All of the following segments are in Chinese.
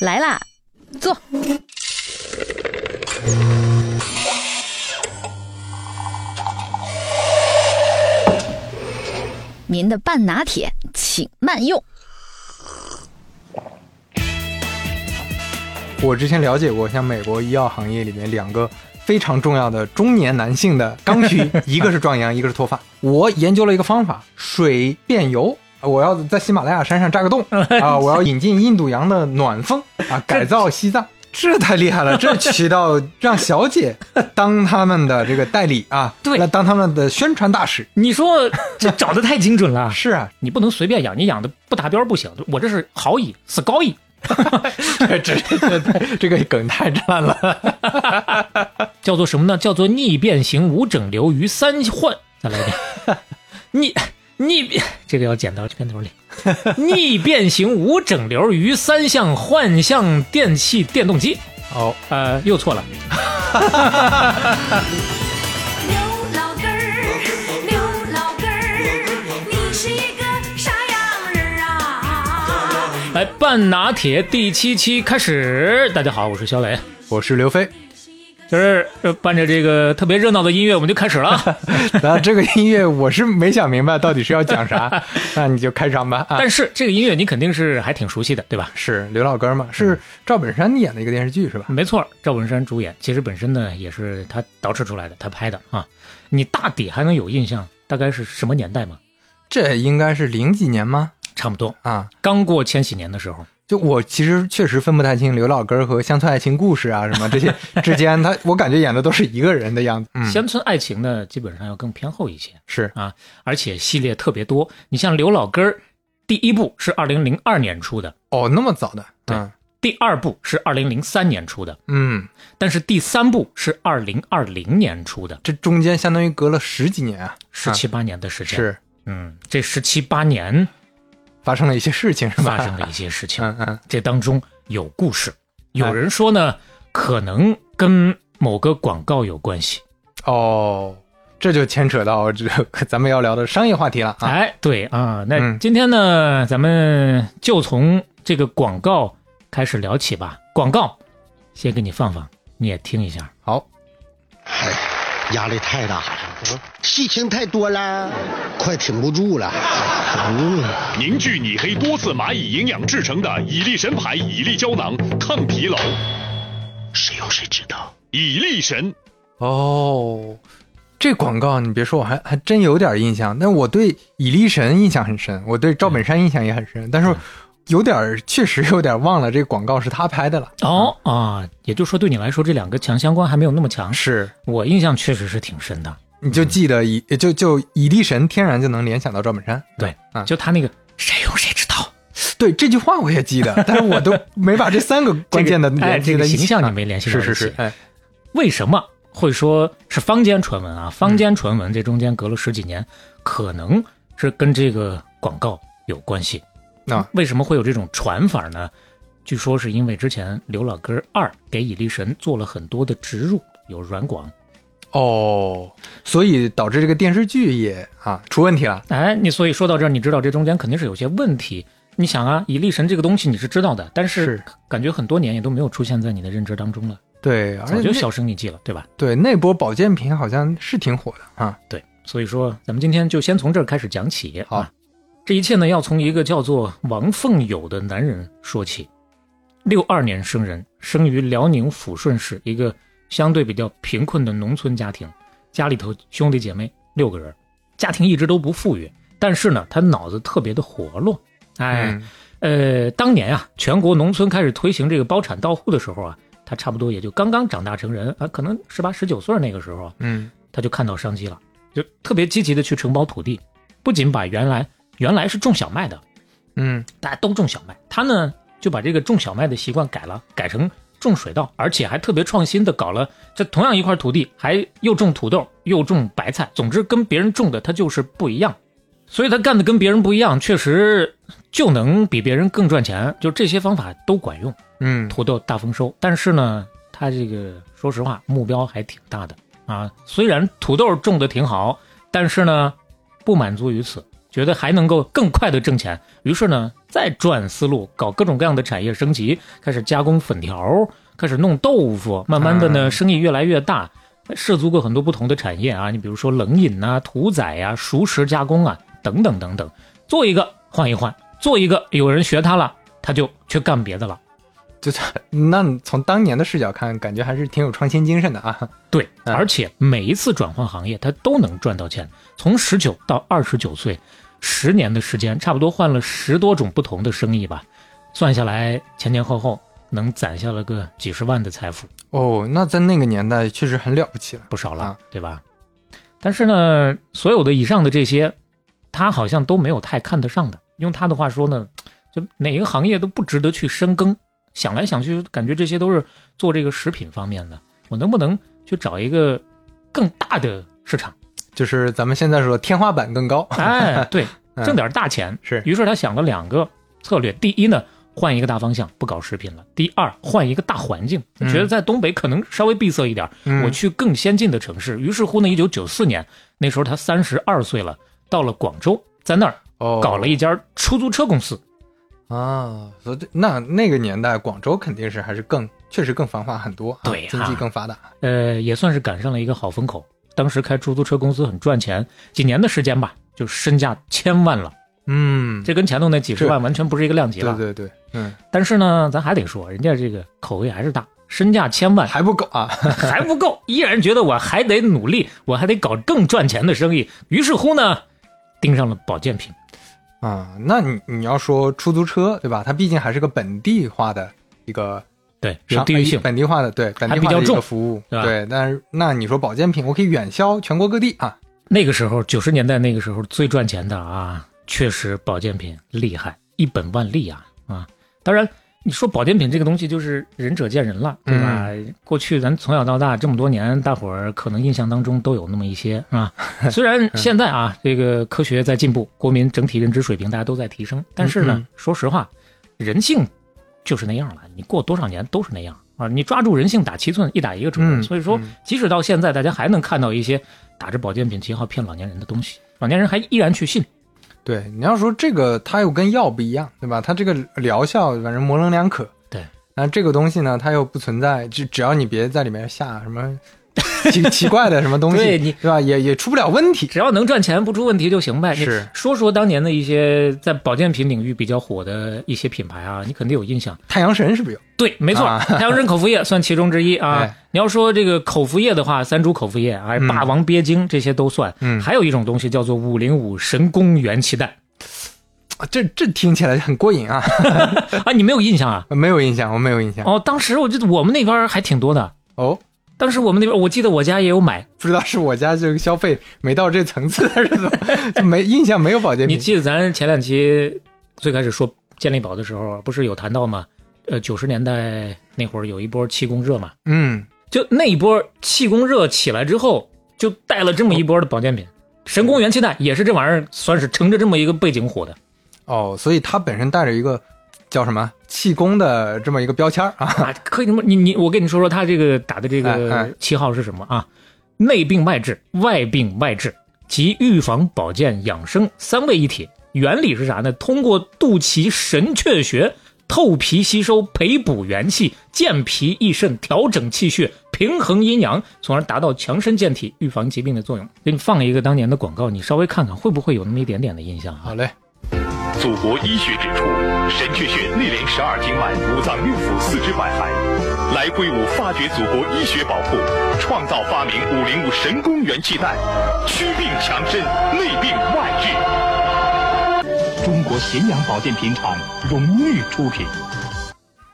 来啦，坐。您的半拿铁，请慢用。我之前了解过，像美国医药行业里面两个非常重要的中年男性的刚需，一个是壮阳，一个是脱发。我研究了一个方法，水变油。我要在喜马拉雅山上扎个洞 啊！我要引进印度洋的暖风啊，改造西藏，这太厉害了！这渠道让小姐 当他们的这个代理啊，对来当他们的宣传大使。你说这找的太精准了，是啊，你不能随便养，你养的不达标不行。我这是好蚁，是高蚁，这这这这个梗太烂了。叫做什么呢？叫做逆变形无整流于三换。再来一遍，逆逆变，这个要剪到片头里。逆变形无整流于三项换向电器电动机。哦，呃，又错了。刘老根儿，刘老根儿，你是一个啥样人啊？来，半拿铁第七期开始。大家好，我是肖磊。我是刘飞。就是呃伴着这个特别热闹的音乐，我们就开始了。然后这个音乐我是没想明白到底是要讲啥，那你就开场吧。啊，但是这个音乐你肯定是还挺熟悉的，对吧？是刘老根嘛？是赵本山演的一个电视剧是吧？没错，赵本山主演，其实本身呢也是他捯饬出来的，他拍的啊。你大抵还能有印象，大概是什么年代吗？这应该是零几年吗？差不多，啊，刚过千禧年的时候。就我其实确实分不太清刘老根和乡村爱情故事啊什么这些 之间，他我感觉演的都是一个人的样子。嗯，乡村爱情呢，基本上要更偏后一些是啊，而且系列特别多。你像刘老根儿，第一部是二零零二年出的，哦，那么早的，对嗯第二部是二零零三年出的，嗯，但是第三部是二零二零年出的，这中间相当于隔了十几年啊，十七八年的时间。，是嗯，这十七八年发生了一些事情是吧？发生了一些事情，嗯嗯，这当中有故事。有人说呢，可能跟某个广告有关系。哦，这就牵扯到这咱们要聊的商业话题了啊。哎，对啊，那嗯今天呢，咱们就从这个广告开始聊起吧。广告，先给你放放，你也听一下。好，压力太大了，嗯事情太多了，快挺不住了。嗯，凝聚你黑多次蚂蚁营养制成的蚁力神牌蚁力胶囊，抗疲劳。谁有谁知道？蚁力神，哦，这广告你别说，我还还真有点印象。但我对蚁力神印象很深，我对赵本山印象也很深，但是有点儿确实有点忘了这个广告是他拍的了。哦啊，也就是说对你来说，这两个强相关还没有那么强。是，我印象确实是挺深的。你就记得以就就以力神，天然就能联想到赵本山。对，啊就他那个谁用谁知道，对这句话我也记得，但是我都没把这三个关键的 这个形象你啊没联系到一起是是是，哎，为什么会说是坊间传闻啊？坊间传闻这中间隔了十几年，可能是跟这个广告有关系。那为什么会有这种传法呢？据说是因为之前刘老根二给蚁力神做了很多的植入，有软广。哦，所以导致这个电视剧也啊出问题了。哎，你所以说到这儿，你知道这中间肯定是有些问题。你想啊，蚁力神这个东西你是知道的，但是是感觉很多年也都没有出现在你的认知当中了，对，而且早就销声匿迹了，对吧？对那波保健品好像是挺火的啊。对，所以说咱们今天就先从这儿开始讲起。好啊，这一切呢要从一个叫做王凤友的男人说起。六二年生人，生于辽宁抚顺市一个相对比较贫困的农村家庭，家里头兄弟姐妹六个人，家庭一直都不富裕，但是呢，他脑子特别的活络。哎，嗯呃，当年啊，全国农村开始推行这个包产到户的时候啊，他差不多也就刚刚长大成人啊，可能十八十九岁那个时候啊，嗯他就看到商机了，就特别积极的去承包土地，不仅把原来原来是种小麦的，嗯大家都种小麦，他呢就把这个种小麦的习惯改了，改成种水稻，而且还特别创新的搞了这同样一块土地，还又种土豆又种白菜，总之跟别人种的他就是不一样，所以他干的跟别人不一样，确实就能比别人更赚钱，就这些方法都管用。嗯土豆大丰收，但是呢，他这个说实话目标还挺大的啊。虽然土豆种的挺好，但是呢，不满足于此，觉得还能够更快的挣钱，于是呢，再转思路，搞各种各样的产业升级，开始加工粉条，开始弄豆腐，慢慢的呢，嗯生意越来越大，涉足过很多不同的产业啊，你比如说冷饮呐、屠宰呀、熟食加工啊，等等等等，做一个换一换，做一个有人学他了，他就去干别的了。就那从当年的视角看，感觉还是挺有创新精神的啊。对，嗯而且每一次转换行业，他都能赚到钱。从十九到二十九岁，十年的时间，差不多换了十多种不同的生意吧，算下来前前后后能攒下了个几十万的财富，哦，那在那个年代确实很了不起了。不少了，啊对吧？但是呢，所有的以上的这些，他好像都没有太看得上的。用他的话说呢，就哪个行业都不值得去深耕。想来想去，感觉这些都是做这个食品方面的，我能不能去找一个更大的市场？就是咱们现在说天花板更高。哎，对，嗯挣点大钱。是于是他想了两个策略：第一呢，换一个大方向，不搞食品了；第二，换一个大环境，嗯觉得在东北可能稍微闭塞一点，嗯我去更先进的城市。于是乎呢，一九九四年那时候他三十二岁了，到了广州，在那儿哦，搞了一家出租车公司。啊，所以那那个年代广州肯定是还是更确实更繁华很多，啊对啊经济更发达。呃，也算是赶上了一个好风口。当时开出租车公司很赚钱，几年的时间吧，就身价千万了。嗯，这跟前头那几十万完全不是一个量级了。对对对，嗯，但是呢，咱还得说，人家这个口味还是大，身价千万还不够啊。还不够，依然觉得我还得努力，我还得搞更赚钱的生意。于是乎呢，盯上了保健品。啊，那你你要说出租车对吧？它毕竟还是个本地化的一个对，有地域性。本地化的对本地化的比较重个服务，对。但是那你说保健品，我可以远销全国各地啊。那个时候，九十年代那个时候最赚钱的啊，确实保健品厉害，一本万利啊啊！当然，你说保健品这个东西，就是仁者见仁了，对吧？过去咱从小到大这么多年，大伙儿可能印象当中都有那么一些啊。虽然现在啊，这个科学在进步，国民整体认知水平大家都在提升，但是呢，嗯说实话，人性就是那样了，你过多少年都是那样啊！你抓住人性打七寸，一打一个准。嗯所以说嗯，即使到现在，大家还能看到一些打着保健品旗号骗老年人的东西，老年人还依然去信。对，你要说这个，它又跟药不一样，对吧？它这个疗效反正模棱两可。对，那这个东西呢，它又不存在，只只要你别在里面下什么 奇奇怪的什么东西，对你对吧？也也出不了问题。只要能赚钱，不出问题就行呗。是说说当年的一些在保健品领域比较火的一些品牌啊，你肯定有印象。太阳神是不是有？对，没错，啊太阳神口服液算其中之一啊 哎。你要说这个口服液的话，三株口服液啊，嗯霸王鳖精这些都算。嗯还有一种东西叫做五零五神功元气弹啊这这听起来很过瘾啊！啊，你没有印象啊？没有印象，我没有印象。哦，当时我记得我们那边还挺多的。哦，当时我们那边，我记得我家也有买。不知道是我家这个消费没到这层次，还是怎么？就没印象，没有保健品。你记得咱前两期最开始说健力宝的时候，不是有谈到吗？呃，九十年代那会儿有一波气功热嘛，嗯，就那一波气功热起来之后，就带了这么一波的保健品。神功元气弹也是这玩意儿，算是乘着这么一个背景火的。哦，所以它本身带着一个叫什么气功的这么一个标签啊。啊，可以你你我跟你说说他这个打的这哎个哎旗号是什么啊？内病外治，外病外治，集预防、保健、养生三位一体。原理是啥呢？通过肚脐神阙穴透皮吸收，培补元气，健脾益肾，调整气血，平衡阴阳，从而达到强身健体、预防疾病的作用。给你放一个当年的广告，你稍微看看会不会有那么一点点的印象啊？好嘞，祖国医学指出，神阙穴内连十二经脉，五脏六腑，四肢百骸。来挥舞发掘祖国医学宝库，创造发明五零五神功元气弹，祛病强身，内病外治。中国咸阳保健品厂荣誉出品。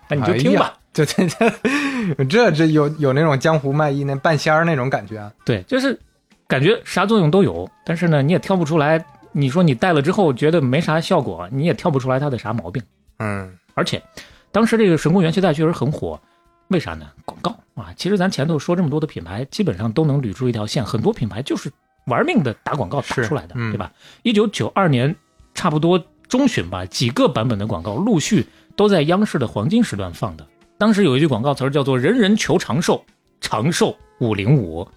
那你就听吧。这这这这这有有那种江湖卖艺那半仙儿那种感觉啊。对，就是感觉啥作用都有，但是呢，你也挑不出来。你说你戴了之后觉得没啥效果，你也挑不出来它的啥毛病。嗯，而且，当时这个神功元气带确实很火，为啥呢？广告啊！其实咱前头说这么多的品牌，基本上都能捋出一条线，很多品牌就是玩命的打广告打出来的，嗯对吧？一九九二年差不多中旬吧，几个版本的广告陆续都在央视的黄金时段放的。当时有一句广告词儿叫做“人人求长寿，长寿五零五”。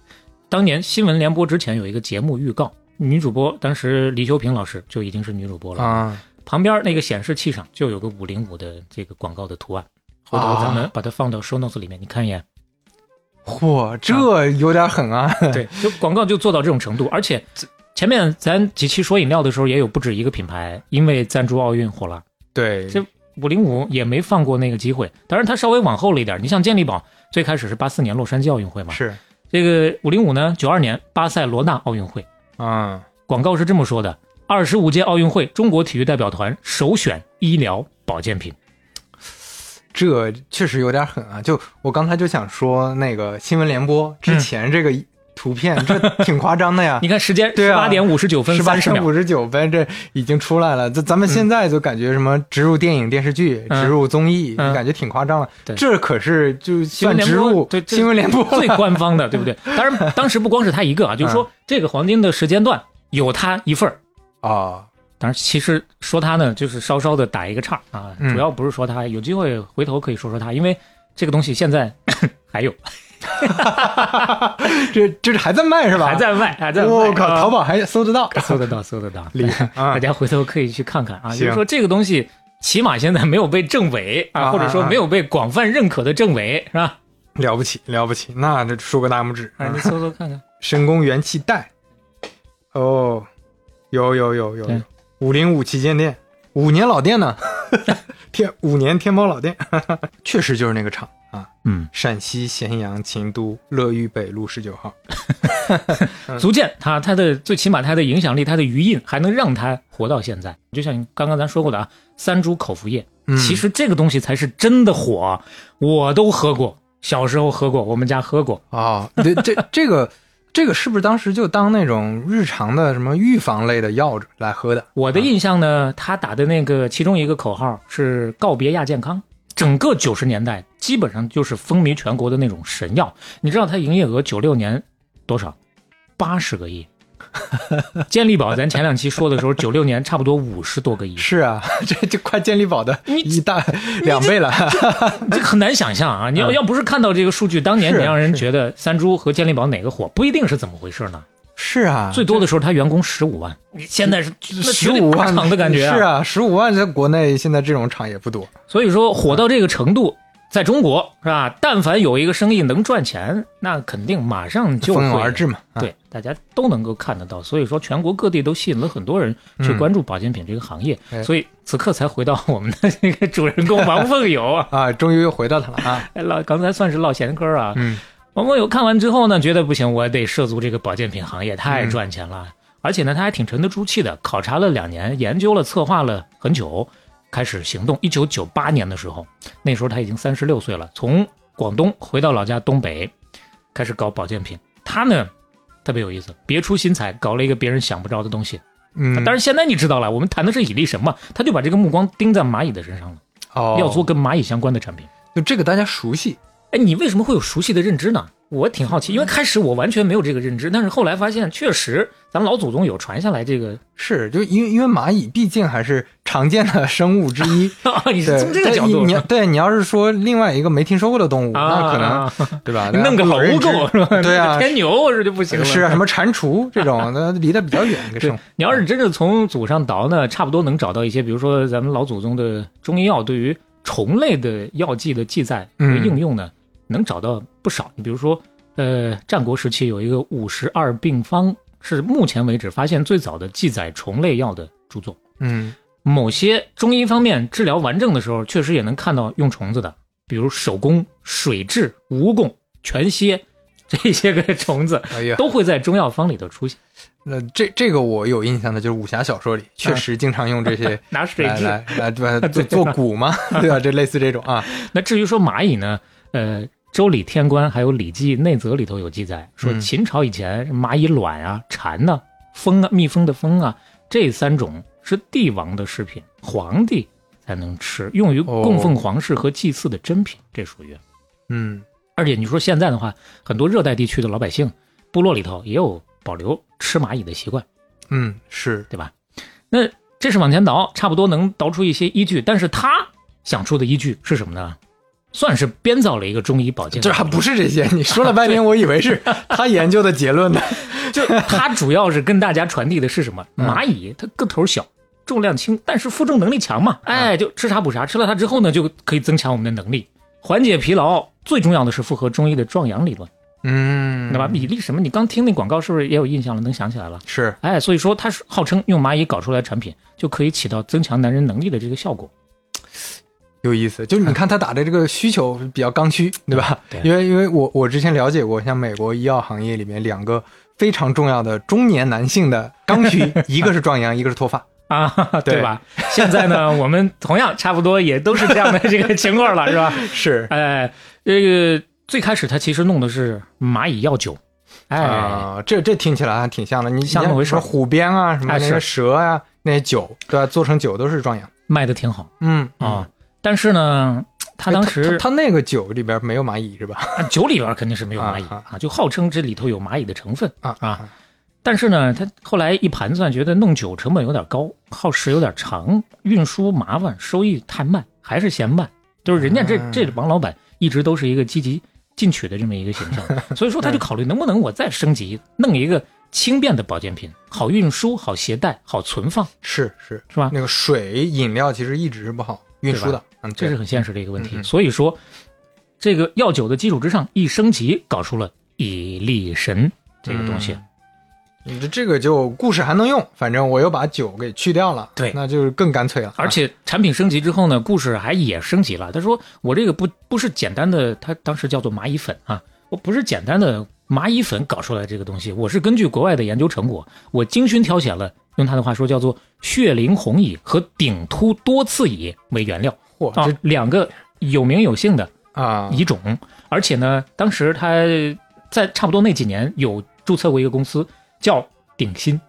当年新闻联播之前有一个节目预告，女主播当时李修平老师就已经是女主播了，啊，旁边那个显示器上就有个五零五的这个广告的图案，回头咱们把它放到 show notes 里面，你看一眼。嚯，这有点狠啊！对，就广告就做到这种程度，而且前面咱几期说饮料的时候，也有不止一个品牌因为赞助奥运火了。对，这五零五也没放过那个机会，当然它稍微往后了一点。你像健力宝，最开始是八四年洛杉矶奥运会嘛，是这个五零五呢，九二年巴塞罗那奥运会，啊，广告是这么说的：二十五届奥运会中国体育代表团首选医疗保健品。这确实有点狠啊！就我刚才就想说，那个新闻联播之前这个图片，这挺夸张的呀 你。看时间对啊十八点五十九分十八三十秒，点五十九分，这已经出来了。这咱们现在就感觉什么植入电影、电视剧、嗯植入综艺，嗯感觉挺夸张了。对这可是就新闻植入新闻联播最官方的，对不对？当然，当时不光是他一个啊，就是说这个黄金的时间段有他一份儿。啊，当然，其实说他呢，就是稍稍的打一个岔啊，嗯主要不是说他，有机会回头可以说说他，因为这个东西现在还有 这这是还在卖是吧？还在卖，还在卖。我靠，啊淘宝还搜得到，搜得到，搜得到，厉害 啊大！家回头可以去看看啊，行就是说这个东西起码现在没有被证伪啊啊，或者说没有被广泛认可的证伪，是吧？了不起，了不起，那这竖个大拇指。啊，啊你搜搜看看。神功元气袋，哦，有有有有五零五旗舰店，五年老店呢，天五年天猫老店，确实就是那个厂啊，嗯，陕西咸阳秦都乐玉北路十九号。足见他他的最起码他的影响力，他的余印还能让他活到现在。就像刚刚咱说过的啊，三株口服液，嗯其实这个东西才是真的火，我都喝过，小时候喝过，我们家喝过。哦，对，这这个这个是不是当时就当那种日常的什么预防类的药来喝的？我的印象呢，他打的那个其中一个口号是“告别亚健康”。整个九十年代基本上就是风靡全国的那种神药。你知道它营业额九六年多少？八十个亿。健力宝，咱前两期说的时候，九六年差不多五十多个亿，是啊，这这快健力宝的你一大 两倍了。这很难想象啊！你要嗯要不是看到这个数据，当年是你让人觉得三株和健力宝哪个火，不一定是怎么回事呢？是啊，最多的时候，他员工十五万，你现在是那十五万厂的感觉是啊，十五万在国内现在这种厂也不多。所以说火到这个程度，在中国是吧？但凡有一个生意能赚钱，那肯定马上就蜂拥会而至嘛。啊，对，大家都能够看得到。所以说，全国各地都吸引了很多人去嗯关注保健品这个行业。哎所以此刻才回到我们的这个主人公王凤友啊，啊，终于又回到他了啊。哎唠刚才算是唠闲嗑啊。嗯，王凤友看完之后呢，觉得不行，我得涉足这个保健品行业，嗯太赚钱了。而且呢，他还挺沉得住气的，考察了两年，研究了、策划了很久，开始行动。一九九八年的时候，那时候他已经三十六岁了，从广东回到老家东北，开始搞保健品。他呢特别有意思，别出心裁，搞了一个别人想不着的东西。嗯，但是现在你知道了，我们谈的是蚁力神嘛，他就把这个目光盯在蚂蚁的身上了，哦，要做跟蚂蚁相关的产品。就这个大家熟悉，哎，你为什么会有熟悉的认知呢？我挺好奇，因为开始我完全没有这个认知，但是后来发现确实，咱们老祖宗有传下来这个。是就因为因为蚂蚁毕竟还是常见的生物之一。你是对，从这个角度你你对你要是说另外一个没听说过的动物，啊，那可能啊对吧？你弄个不好认知楼够是吧？对啊 天牛是就不行了。是啊，什么蟾蜍这种，那离得比较远一个对生物。，你要是真正从祖上倒呢，差不多能找到一些，比如说咱们老祖宗的中医药对于虫类的药剂的记载和嗯应用呢，能找到不少。你比如说，呃，战国时期有一个五十二病方，是目前为止发现最早的记载虫类药的著作。嗯某些中医方面治疗顽症的时候，确实也能看到用虫子的，比如手工、水蛭、蜈蚣、全蝎这些个 虫子，都会在中药方里头出现。那这这个我有印象的，就是武侠小说里确实经常用这些 拿水蛭。来来来对吧？做做蛊嘛，对吧？这类似这种啊，那至于说蚂蚁呢，呃，《周礼》《天官》还有《礼记》内则里头有记载，说嗯秦朝以前蚂蚁卵啊、蝉呐、蜂啊、蜜蜂的蜂啊，这三种是帝王的食品，皇帝才能吃，用于供奉皇室和祭祀的珍品，这属于。嗯而且你说现在的话，很多热带地区的老百姓，部落里头也有保留吃蚂蚁的习惯，嗯是对吧？那这是往前倒，差不多能倒出一些依据，但是他想出的依据是什么呢？算是编造了一个中医保健。这还不是这些，你说了半天，我以为是 他研究的结论呢。就他主要是跟大家传递的是什么？嗯蚂蚁它个头小，重量轻，但是负重能力强嘛。嗯哎，就吃啥补啥，吃了它之后呢，就可以增强我们的能力，缓解疲劳。最重要的是符合中医的壮阳理论，嗯，对吧？米粒什么？你刚听那广告是不是也有印象了？能想起来了？是哎，所以说它是号称用蚂蚁搞出来的产品就可以起到增强男人能力的这个效果。有意思，就是你看他打的这个需求比较刚需，对吧？对因为因为我我之前了解过，像美国医药行业里面两个非常重要的中年男性的刚需，一个是壮阳，一个是脱发。啊，对对吧？现在呢，我们同样差不多也都是这样的这个情况了，是吧？是哎，这个最开始他其实弄的是蚂蚁药酒，哎，啊、这这听起来还挺像的。你像那么回事什么虎鞭啊，什么哎那个蛇啊，那些酒，对吧？做成酒都是壮阳。卖的挺好嗯啊。但是呢，他当哎时他他那个酒里边没有蚂蚁是吧？啊酒里边肯定是没有蚂蚁啊啊，就号称这里头有蚂蚁的成分啊啊。但是呢，他后来一盘算，觉得弄酒成本有点高，耗时有点长，运输麻烦，收益太慢，还是嫌慢。就是人家这嗯这王老板一直都是一个积极进取的这么一个形象，所以说他就考虑能不能我再升级，弄一个轻便的保健品，好运输、好携带、好存放，是是是吧？那个水饮料其实一直是不好运输的，嗯，这是很现实的一个问题。嗯嗯所以说，这个药酒的基础之上一升级，搞出了以力神这个东西。你这这个就故事还能用，反正我又把酒给去掉了，对那就是更干脆了。而且产品升级之后呢，故事还也升级了。他说我这个不不是简单的，他当时叫做蚂蚁粉啊，我不是简单的蚂蚁粉搞出来这个东西，我是根据国外的研究成果，我精心挑选了，用他的话说叫做血灵红蚁和顶突多刺蚁为原料这，两个有名有姓的啊，蚁种，而且呢，当时他在差不多那几年有注册过一个公司叫鼎新。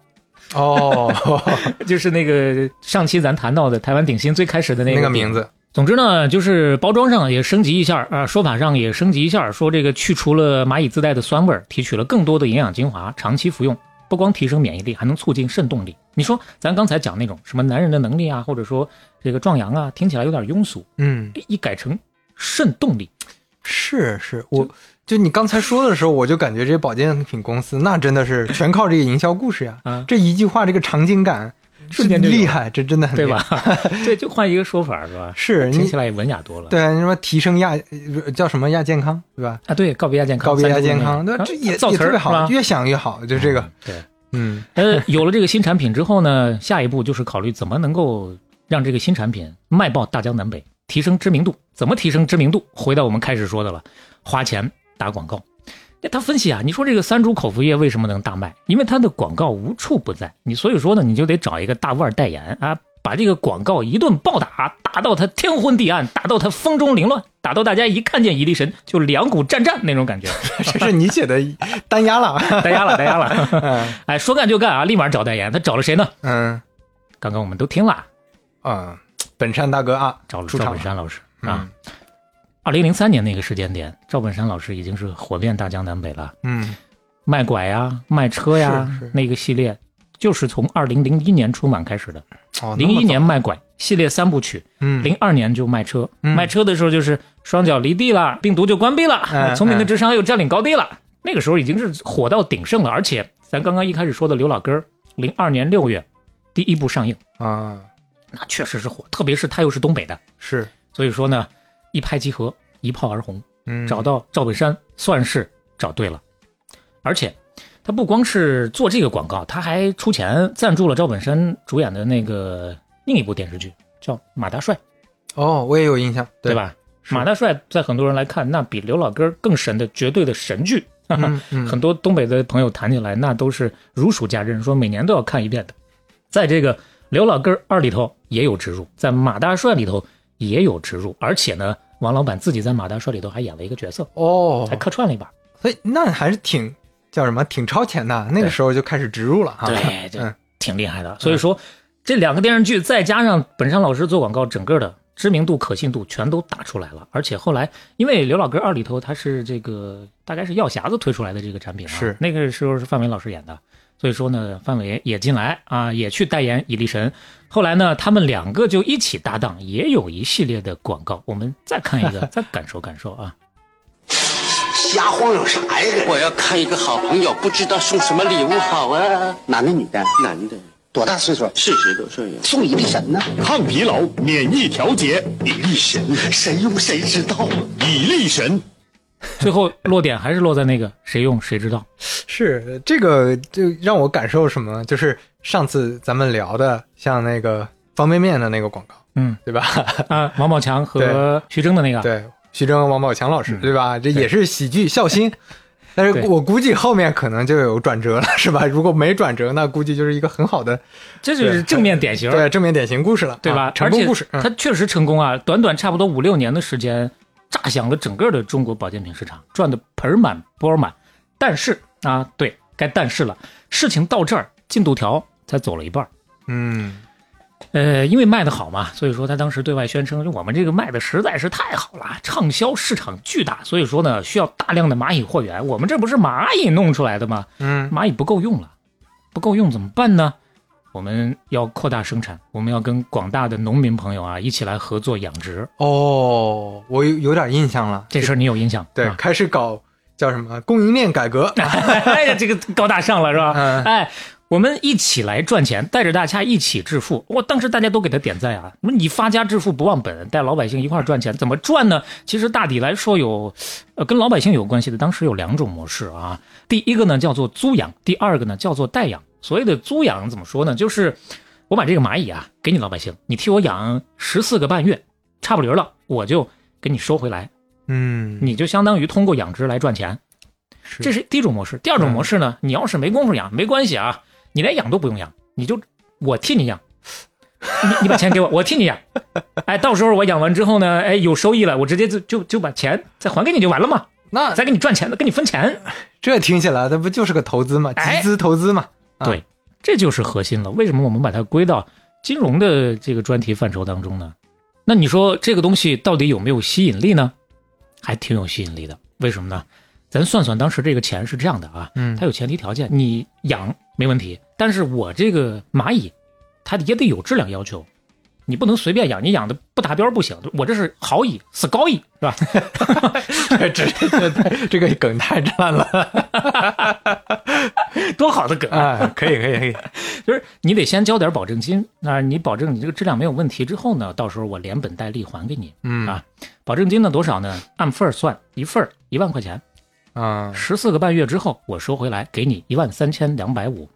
哦，就是那个上期咱谈到的台湾鼎新最开始的那个那个名字，总之呢，就是包装上也升级一下啊、说法上也升级一下，说这个去除了蚂蚁自带的酸味儿，提取了更多的营养精华，长期服用不光提升免疫力，还能促进肾动力。你说咱刚才讲那种什么男人的能力啊，或者说这个壮阳啊，听起来有点庸俗，嗯，一改成肾动力，是是，我就你刚才说的时候，我就感觉这些保健品公司那真的是 全靠这个营销故事呀，啊这一句话这个场景感瞬间就厉害，这真的很对？吧？对就换一个说法是吧？是听起来也文雅多了。对你说提升亚呃叫什么亚健康对吧？啊，对，告别亚健康，告别亚健康，猪那这也造词好，越想越好，就这个，对。嗯呃，有了这个新产品之后呢，下一步就是考虑怎么能够让这个新产品卖爆大江南北，提升知名度。怎么提升知名度？回到我们开始说的了，花钱打广告。那他分析啊，你说这个三株口服液为什么能大卖？因为它的广告无处不在，你所以说呢，你就得找一个大腕儿代言啊，把这个广告一顿暴打，打到它天昏地暗，打到它风中凌乱，打到大家一看见一力神就两股战战那种感觉。这是你写的单压了，单压了，单压了。哎，说干就干啊，立马找代言。他找了谁呢？嗯刚刚我们都听了，啊，本山大哥啊，找了。赵本山老师嗯。啊。二零零三年那个时间点，赵本山老师已经是火遍大江南北了，嗯。卖拐呀、卖车呀那个系列就是从二零零一年出版开始的。哦，零一年卖拐系列三部曲，嗯。零二年就卖车，嗯。卖车的时候就是双脚离地了，病毒就关闭了，嗯聪明的智商又占领高地了。那个时候已经是火到鼎盛了，而且咱刚刚一开始说的刘老根儿，零二年六月第一部上映，啊那确实是火，特别是他又是东北的，是所以说呢，一拍即合，一炮而红，嗯找到赵本山算是找对了，而且他不光是做这个广告，他还出钱赞助了赵本山主演的那个另一部电视剧，叫《马大帅》，哦，我也有印象，对？吧？马大帅在很多人来看，那比刘老根儿更神的绝对的神剧。嗯嗯很多东北的朋友谈起来，那都是如数家珍，说每年都要看一遍的。在这个刘老根儿二里头也有植入，在马大帅里头也有植入，而且呢，王老板自己在马大帅里头还演了一个角色，哦还，客串了一把。所以那还是挺叫什么，挺超前的。那个时候就开始植入了哈。对，这嗯挺厉害的。所以说，这两个电视剧再加上本山老师做广告，整个的知名度、可信度全都打出来了。而且后来，因为刘老根二里头他是这个大概是药匣子推出来的这个产品啊，是那个时候是范伟老师演的。所以说呢，范伟也进来啊，也去代言蚁力神。后来呢，他们两个就一起搭档，也有一系列的广告。我们再看一个，再感受感受啊。瞎晃悠啥呀？我要看一个好朋友，不知道送什么礼物好啊。男的女的？男的，多大岁数？四十多岁呀。送一力神呢？抗疲劳、免疫调节，一力神，谁用谁知道？蚁力神。最后落点还是落在那个谁用谁知道。是这个就让我感受什么？就是上次咱们聊的，像那个方便面的那个广告，嗯对吧？啊，王宝强和徐峥的那个，对，徐峥、王宝强老师，嗯对吧？这也是喜剧孝心，但是我估计后面可能就有转折了，是吧？如果没转折，那估计就是一个很好的这就是正面典型，对正面典型故事了，对吧？啊成功故事。嗯而且它确实成功啊！短短差不多五六年的时间，炸响了整个的中国保健品市场，赚得盆满钵满。但是啊，对该但是了，事情到这儿进度条才走了一半。嗯呃，因为卖的好嘛，所以说他当时对外宣称，我们这个卖的实在是太好了，畅销市场巨大，所以说呢，需要大量的蚂蚁货源。我们这不是蚂蚁弄出来的吗？嗯蚂蚁不够用了，不够用怎么办呢？我们要扩大生产，我们要跟广大的农民朋友啊一起来合作养殖。哦，我有有点印象了，这事儿你有印象？对，啊开始搞叫什么供应链改革，哎呀，这个高大上了是吧？嗯哎，我们一起来赚钱，带着大家一起致富。我当时大家都给他点赞啊！那么你发家致富不忘本，带老百姓一块儿赚钱，怎么赚呢？其实大体来说有，呃，跟老百姓有关系的，当时有两种模式啊。第一个呢叫做租养，第二个呢叫做代养。所谓的租养怎么说呢？就是我把这个蚂蚁啊给你老百姓，你替我养十四个半月，差不离儿了，我就给你收回来，嗯，你就相当于通过养殖来赚钱。是这是第一种模式。第二种模式呢，你要是没工夫养，没关系啊，你连养都不用养，你就我替你养，你你把钱给我，我替你养。哎，到时候我养完之后呢，哎，有收益了，我直接就就就把钱再还给你就完了嘛，那再给你赚钱的，跟你分钱。这听起来，这不就是个投资吗？哎集资投资嘛。啊对，这就是核心了。为什么我们把它归到金融的这个专题范畴当中呢？那你说这个东西到底有没有吸引力呢？还挺有吸引力的。为什么呢？咱算算当时这个钱是这样的啊，嗯它有前提条件，你养没问题，但是我这个蚂蚁，它也得有质量要求，你不能随便养，你养的不达标不行。我这是好蚁，是高蚁，是吧？这这这这个梗太烂了 多好的梗啊！啊！可以可以可以，就是你得先交点保证金，那你保证你这个质量没有问题之后呢，到时候我连本带利还给你。嗯啊，保证金呢多少呢？按份儿算，一份儿一万块钱，啊，十四个半月之后我收回来，给你一万三千两百五，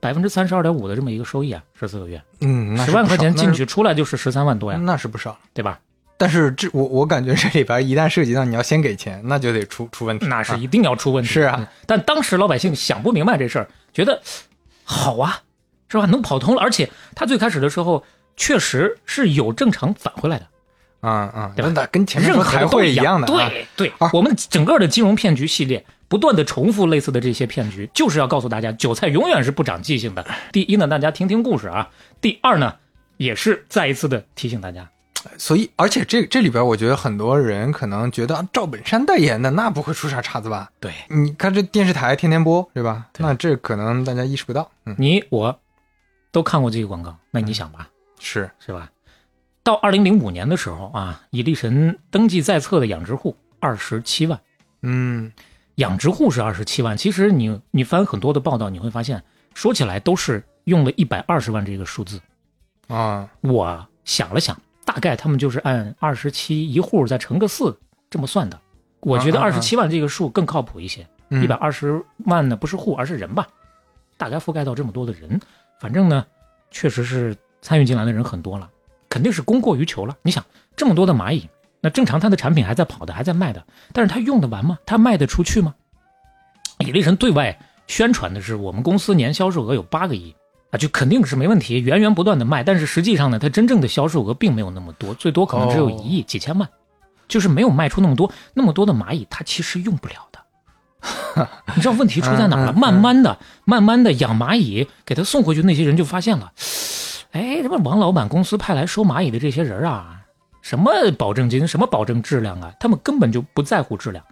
百分之三十二点五的这么一个收益啊，十四个月，嗯，十万块钱进去，出来就是十三万多呀，那是不少。对吧？但是这我我感觉这里边一旦涉及到你要先给钱，那就得出出问题。啊那是一定要出问题。是啊嗯，但当时老百姓想不明白这事儿，觉得好啊，是吧？能跑通了，而且他最开始的时候确实是有正常返回来的。啊啊，对吧那跟前面任说台何的都会一样的，啊，对对啊，我们整个的金融骗局系列不断的重复类似的这些骗局，就是要告诉大家，韭菜永远是不长记性的。第一呢，大家听听故事啊；第二呢，也是再一次的提醒大家，所以而且这这里边，我觉得很多人可能觉得啊赵本山代言的那不会出啥岔子吧？对。你看这电视台天天播，对吧？对。那这可能大家意识不到，嗯，你我都看过这个广告，那你想吧，是，是吧？到二零零五年的时候啊，以力神登记在册的养殖户二十七万，嗯养殖户是二十七万。其实你你翻很多的报道，你会发现，说起来都是用了一百二十万这个数字。啊，我想了想，大概他们就是按二十七一户再乘个四这么算的。我觉得二十七万这个数更靠谱一些，嗯一百二十万呢不是户而是人吧，大概覆盖到这么多的人，反正呢，确实是参与进来的人很多了，肯定是供过于求了。你想这么多的蚂蚁，那正常他的产品还在跑的，还在卖的，但是他用得完吗？他卖得出去吗？蚁力神对外宣传的是我们公司年销售额有八个亿啊，就肯定是没问题，源源不断的卖。但是实际上呢，它真正的销售额并没有那么多，最多可能只有哦一亿、几千万，就是没有卖出那么多。那么多的蚂蚁，它其实用不了的。你知道问题出在哪儿了？慢慢的、慢慢的养蚂蚁，给他送回去，那些人就发现了，哎，这不王老板公司派来收蚂蚁的这些人啊，什么保证金，什么保证质量啊，他们根本就不在乎质量，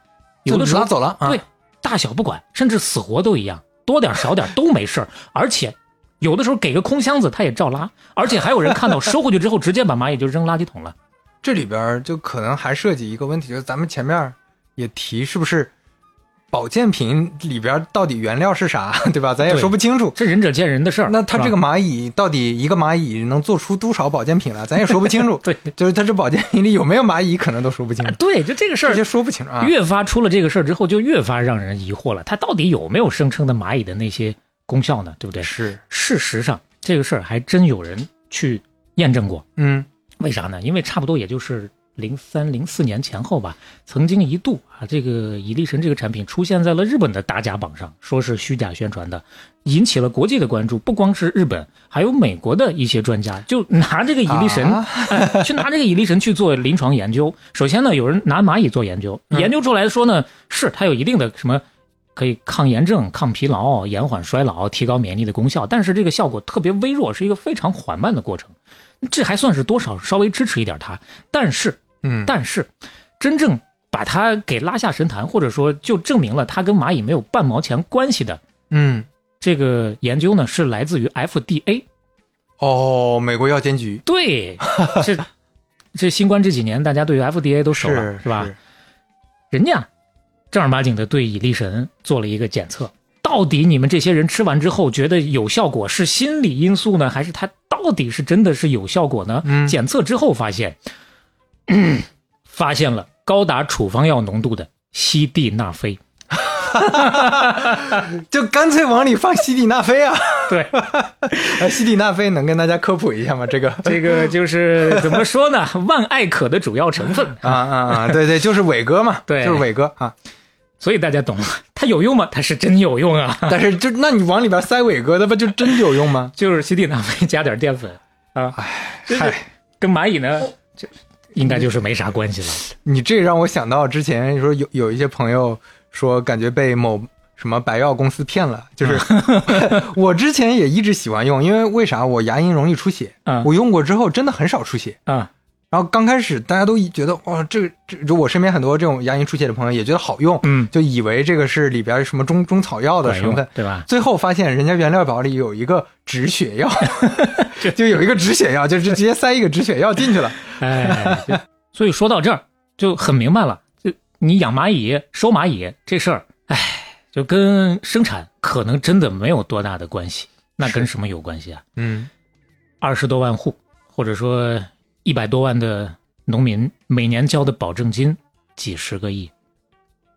有的时候就拉走了啊，对，大小不管，甚至死活都一样。多点少点都没事儿，而且有的时候给个空箱子他也照拉，而且还有人看到收回去之后直接把蚂蚁就扔垃圾桶了。这里边就可能还涉及一个问题，就是咱们前面也提，是不是保健品里边到底原料是啥，对吧？咱也说不清楚。这仁者见仁的事儿。那它这个蚂蚁到底一个蚂蚁能做出多少保健品来，咱也 说不清楚对就是它这保健品里有没有蚂蚁，可能都说不清楚，对，就这个事儿这些说不清楚啊。越发出了这个事儿之后，就越发让人疑惑了，它到底有没有声称的蚂蚁的那些功效呢？对不对？是，事实上，这个事儿还真有人去验证过。嗯为啥呢？因为差不多也就是零三零四年前后吧，曾经一度啊，这个蚁力神这个产品出现在了日本的打假榜上，说是虚假宣传的，引起了国际的关注。不光是日本，还有美国的一些专家就拿这个蚁力神，啊 哎，去拿这个蚁力神去做临床研究。首先呢，有人拿蚂蚁做研究，嗯研究出来说呢，是它有一定的什么。可以抗炎症、抗疲劳、延缓衰老、提高免疫力的功效，但是这个效果特别微弱，是一个非常缓慢的过程。这还算是多少稍微支持一点它，但是嗯，但是真正把它给拉下神坛，或者说就证明了它跟蚂蚁没有半毛钱关系的嗯这个研究呢，是来自于 FDA。哦，美国药监局对，这这新冠这几年大家对于 FDA 都熟了，是吧？？人家正儿八经的对蚁力神做了一个检测，到底你们这些人吃完之后觉得有效果是心理因素呢，还是它到底是真的是有效果呢？嗯检测之后发现，发现了高达处方药浓度的西地那非。就干脆往里放西地那非啊！对，呃 西地那非能跟大家科普一下吗？这个这个就是怎么说呢？万艾可的主要成分，啊啊啊！对对，就是伟哥嘛，对就是伟哥啊。所以大家懂了，它有用吗？它是真有用啊！但是就那你往里边塞伟哥，那不就真有用吗？就是西地那非加点淀粉啊，这嗨，跟蚂蚁呢，这应该就是没啥关系了。你这让我想到之前说有有一些朋友说感觉被某什么白药公司骗了，就是 我之前也一直喜欢用，因为为啥我牙龈容易出血，嗯我用过之后真的很少出血。啊，然后刚开始大家都觉得哇，这个这就我身边很多这种牙龈出血的朋友也觉得好用，嗯，就以为这个是里边什么中中草药的成分，对吧？最后发现人家原料表里有一个止血药，就有一个止血药，就是直接塞一个止血药进去了。哎，就所以说到这儿就很明白了，就你养蚂蚁、收蚂蚁这事儿，哎，就跟生产可能真的没有多大的关系。那跟什么有关系啊？嗯，二十多万户，或者说一百多万的农民，每年交的保证金几十个亿，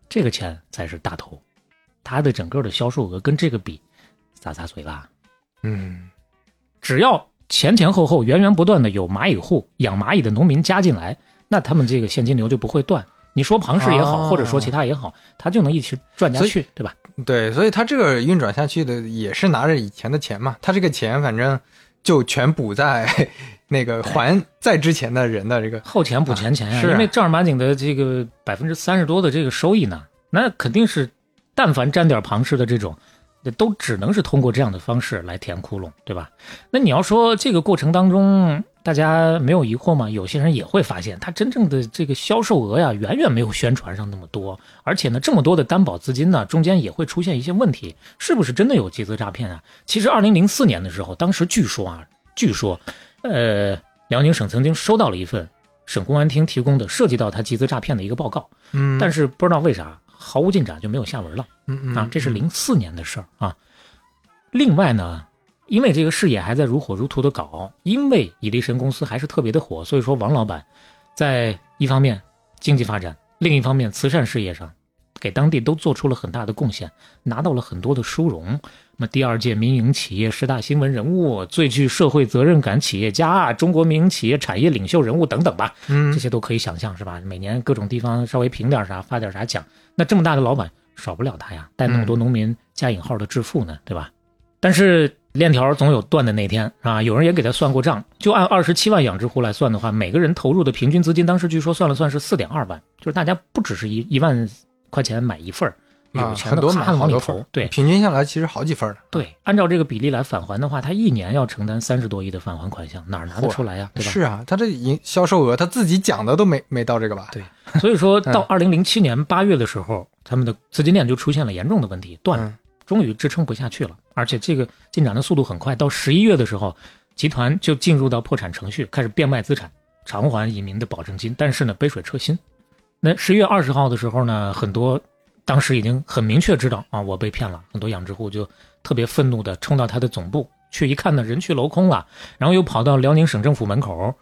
这个钱才是大头。它的整个的销售额跟这个比，洒洒水啦。嗯，只要前前后后源源不断的有蚂蚁户、养蚂蚁的农民加进来，那他们这个现金流就不会断。你说庞氏也好，哦或者说其他也好，他就能一直赚下去，对吧？对，所以他这个运转下去的也是拿着以前的钱嘛，他这个钱反正就全补在那个还在之前的人的这个，后钱补前钱呀、是啊因为正儿八经的这个百分之三十多的这个收益呢，那肯定是，但凡沾点旁氏的这种，都只能是通过这样的方式来填窟窿，对吧？那你要说这个过程当中，大家没有疑惑吗？有些人也会发现，他真正的这个销售额呀，远远没有宣传上那么多，而且呢，这么多的担保资金呢，中间也会出现一些问题，是不是真的有集资诈骗啊？其实，二零零四年的时候，当时据说啊，据说，呃，辽宁省曾经收到了一份省公安厅提供的涉及到他集资诈骗的一个报告，嗯，但是不知道为啥毫无进展，就没有下文了。嗯嗯啊，这是零四年的事儿啊。另外呢，因为这个事业还在如火如荼的搞，因为蚁力神公司还是特别的火，所以说王老板在一方面经济发展，另一方面慈善事业上，给当地都做出了很大的贡献，拿到了很多的殊荣。那么第二届民营企业十大新闻人物、最具社会责任感企业家、中国民营企业产业领袖人物等等吧，嗯这些都可以想象是吧？每年各种地方稍微评点啥，发点啥奖，那这么大的老板少不了他呀，带那么多农民加引号的致富呢，对吧？但是链条总有断的那天啊！有人也给他算过账，就按二十七万养殖户来算的话，每个人投入的平均资金，当时据说算了算是四点二万，就是大家不只是一一万块钱买一份儿，啊有钱很多的咔往里好多投对平均下来其实好几份。对，按照这个比例来返还的话，他一年要承担三十多亿的返还款项，哪儿拿得出来呀？对吧？是啊，他这营销售额他自己讲的都没没到这个吧？对所以说嗯到二零零七年八月的时候，他们的资金链就出现了严重的问题，断了。嗯终于支撑不下去了，而且这个进展的速度很快，到十一月的时候，集团就进入到破产程序，开始变卖资产，偿还移民的保证金，但是呢，杯水车薪。那十一月二十号的时候呢，很多当时已经很明确知道啊，我被骗了，很多养殖户就特别愤怒的冲到他的总部去，一看呢，人去楼空了，然后又跑到辽宁省政府门口，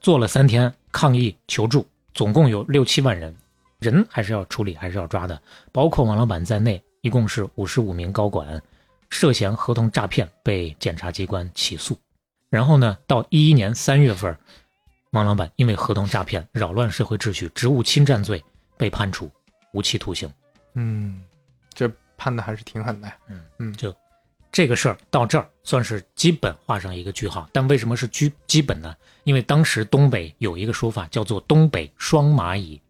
坐了三天抗议求助，总共有六七万人，人还是要处理，还是要抓的，包括王老板在内，一共是五十五名高管涉嫌合同诈骗被检察机关起诉。然后呢，到一一年三月份，王老板因为合同诈骗、扰乱社会秩序、职务侵占罪被判处无期徒刑。嗯，这判的还是挺狠的。嗯嗯就这个事儿到这儿算是基本画上一个句号。但为什么是基基本呢？因为当时东北有一个说法叫做“东北双蚂蚁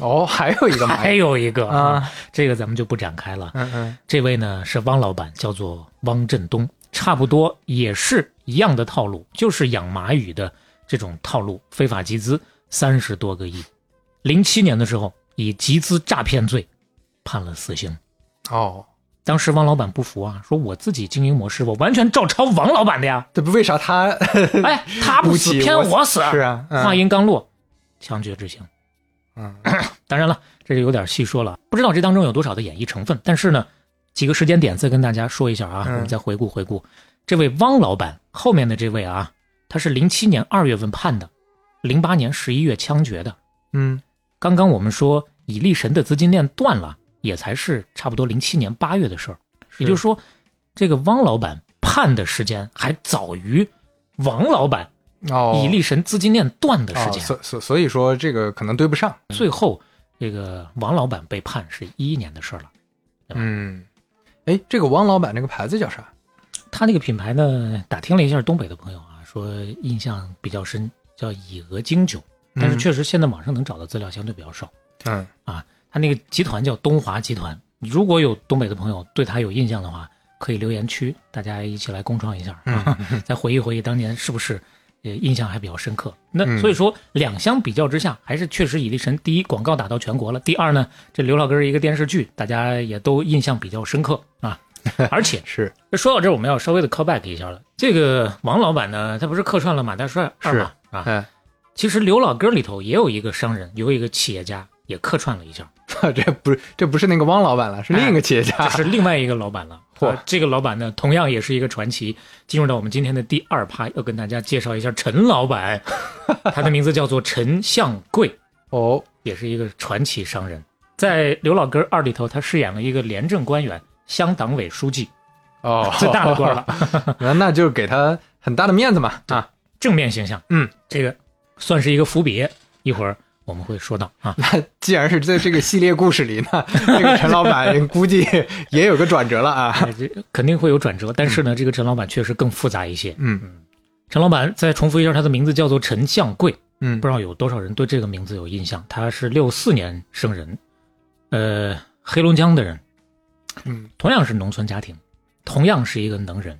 哦，还有一”，个蚂 还有一个啊，这个咱们就不展开了。嗯嗯这位呢是汪老板，叫做汪振东，差不多也是一样的套路，就是养蚂蚁的这种套路，非法集资三十多个亿。零七年的时候，以集资诈骗罪判了死刑。哦，当时汪老板不服啊，说我自己经营模式，我完全照抄王老板的呀。这不为啥他 哎，他不死偏我死。是啊，嗯话音刚落，枪决执行。嗯 当然了，这就有点细说了，不知道这当中有多少的演绎成分。但是呢，几个时间点再跟大家说一下啊，嗯我们再回顾回顾。这位汪老板后面的这位啊，他是零七年二月份判的，零八年十一月枪决的。嗯刚刚我们说以力神的资金链断了，也才是差不多零七年八月的事儿。也就是说，这个汪老板判的时间还早于王老板哦，以力神资金链断的时哦，间。所所所以说这个可能对不上。最后，这个王老板被判是一一年的事儿了。嗯，哎，这个汪老板那个牌子叫啥？他那个品牌呢，打听了一下东北的朋友啊，说印象比较深，叫以俄精酒，但是嗯确实现在网上能找到资料相对比较少。嗯啊，他那个集团叫东华集团。如果有东北的朋友对他有印象的话，可以留言区大家一起来共创一下，啊，再回忆回忆当年是不是呃印象还比较深刻。那嗯所以说两相比较之下，还是确实以力神第一广告打到全国了，第二呢，这刘老根儿一个电视剧大家也都印象比较深刻啊，而且是说到这儿，我们要稍微的 call back 一下了。这个王老板呢，他不是客串了马大帅二是嘛啊？哎，其实刘老根儿里头也有一个商人，有一个企业家也客串了一下。这不是这不是那个汪老板了，是另一个企业家。这是另外一个老板了。嚯啊这个老板呢，同样也是一个传奇。进入到我们今天的第二趴，要跟大家介绍一下陈老板，他的名字叫做陈向贵，哦，也是一个传奇商人。在《刘老根儿二》里头，他饰演了一个廉政官员、乡党委书记，哦，最大的官了，那那就是给他很大的面子嘛啊。正面形象。嗯，这个算是一个伏笔，一会儿我们会说到啊。那既然是在这个系列故事里呢，这个陈老板估计也有个转折了啊。肯定会有转折，但是呢，这个陈老板确实更复杂一些。嗯嗯陈老板再重复一下，他的名字叫做陈向贵。嗯不知道有多少人对这个名字有印象？他是六四年生人，呃，黑龙江的人，嗯，同样是农村家庭，同样是一个能人。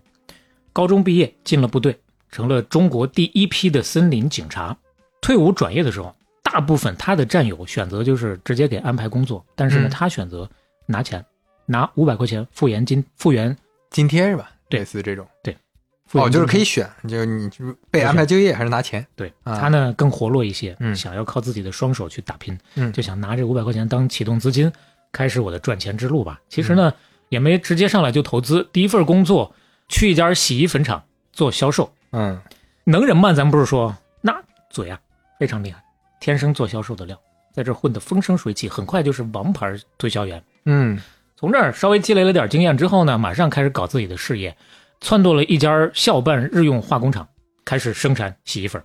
高中毕业进了部队，成了中国第一批的森林警察。退伍转业的时候，大部分他的战友选择就是直接给安排工作，但是呢，嗯。他选择拿钱，拿五百块钱复原金，复原津贴是吧？对类似这种。复员哦，就是可以以选，就你就是被安排就业还是拿钱？对啊。他呢更活络一些，嗯。想要靠自己的双手去打拼，嗯。就想拿这五百块钱当启动资金，开始我的赚钱之路吧。其实嗯呢，也没直接上来就投资，第一份工作去一家洗衣粉厂做销售，嗯。能人嘛，咱不是说那嘴啊非常厉害，天生做销售的料，在这混得风生水起，很快就是王牌推销员。嗯从这儿稍微积累了点经验之后呢，马上开始搞自己的事业，撺掇了一家校办日用化工厂，开始生产洗衣粉。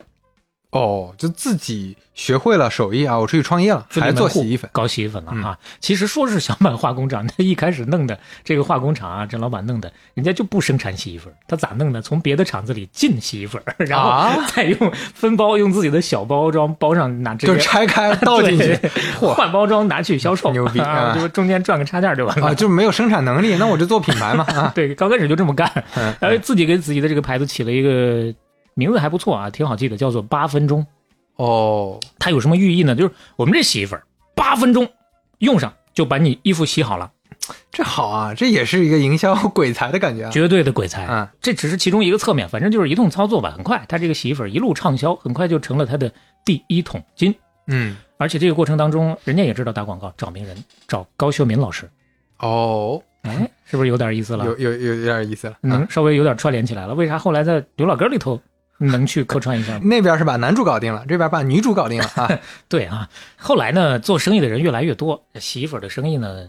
哦，就自己学会了手艺啊，我出去创业了，还做洗衣粉。搞洗衣粉了嗯哈。其实说是小满化工厂，他一开始弄的这个化工厂啊，这老板弄的，人家就不生产洗衣粉，他咋弄的？从别的厂子里进洗衣粉，然后啊 再用分包，用自己的小包装包上，拿就拆开 倒进去对换包装拿去销售，牛逼啊！啊就中间赚个差价就完了。啊，就没有生产能力，那我就做品牌嘛啊。对，刚开始就这么干，嗯然后自己给自己的这个牌子起了一个名字还不错啊，挺好记的，叫做八分钟。哦，它有什么寓意呢？就是我们这洗衣粉八分钟用上就把你衣服洗好了，这好啊，这也是一个营销鬼才的感觉啊。绝对的鬼才。啊这只是其中一个侧面，反正就是一通操作吧。很快，他这个洗衣粉一路畅销，很快就成了他的第一桶金。嗯，而且这个过程当中，人家也知道打广告找名人，找高秀敏老师，哦，哎，是不是有点意思了？有有有有点意思了。能稍微有点串联起来了。为啥后来在刘老根里头能去客串一下？那边是把男主搞定了，这边把女主搞定了啊。对啊，后来呢，做生意的人越来越多，洗衣粉的生意呢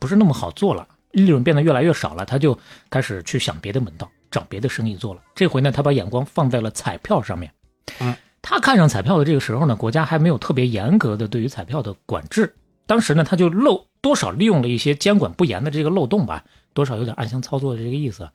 不是那么好做了，利润变得越来越少了，他就开始去想别的门道，找别的生意做了。这回呢，他把眼光放在了彩票上面。嗯，他看上彩票的这个时候呢，国家还没有特别严格的对于彩票的管制，当时呢，他就漏多少利用了一些监管不严的这个漏洞吧，多少有点暗箱操作的这个意思，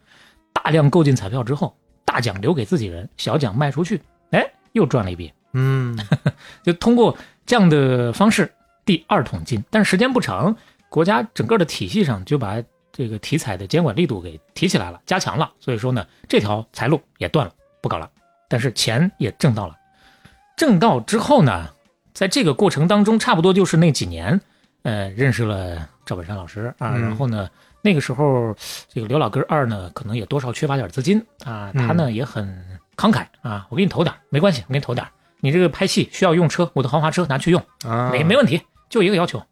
大量购进彩票之后，大奖留给自己人，小奖卖出去，哎，又赚了一笔。嗯，就通过这样的方式，第二桶金。但是时间不长，国家整个的体系上就把这个体彩的监管力度给提起来了，加强了。所以说呢，这条财路也断了，不搞了。但是钱也挣到了，挣到之后呢，在这个过程当中，差不多就是那几年，呃，认识了赵本山老师啊，嗯然后呢，那个时候这个刘老根二呢，可能也多少缺乏点资金啊，他呢也很慷慨啊，我给你投点没关系，我给你投点你这个拍戏需要用车，我的豪华车拿去用，啊，没没问题，就一个要求，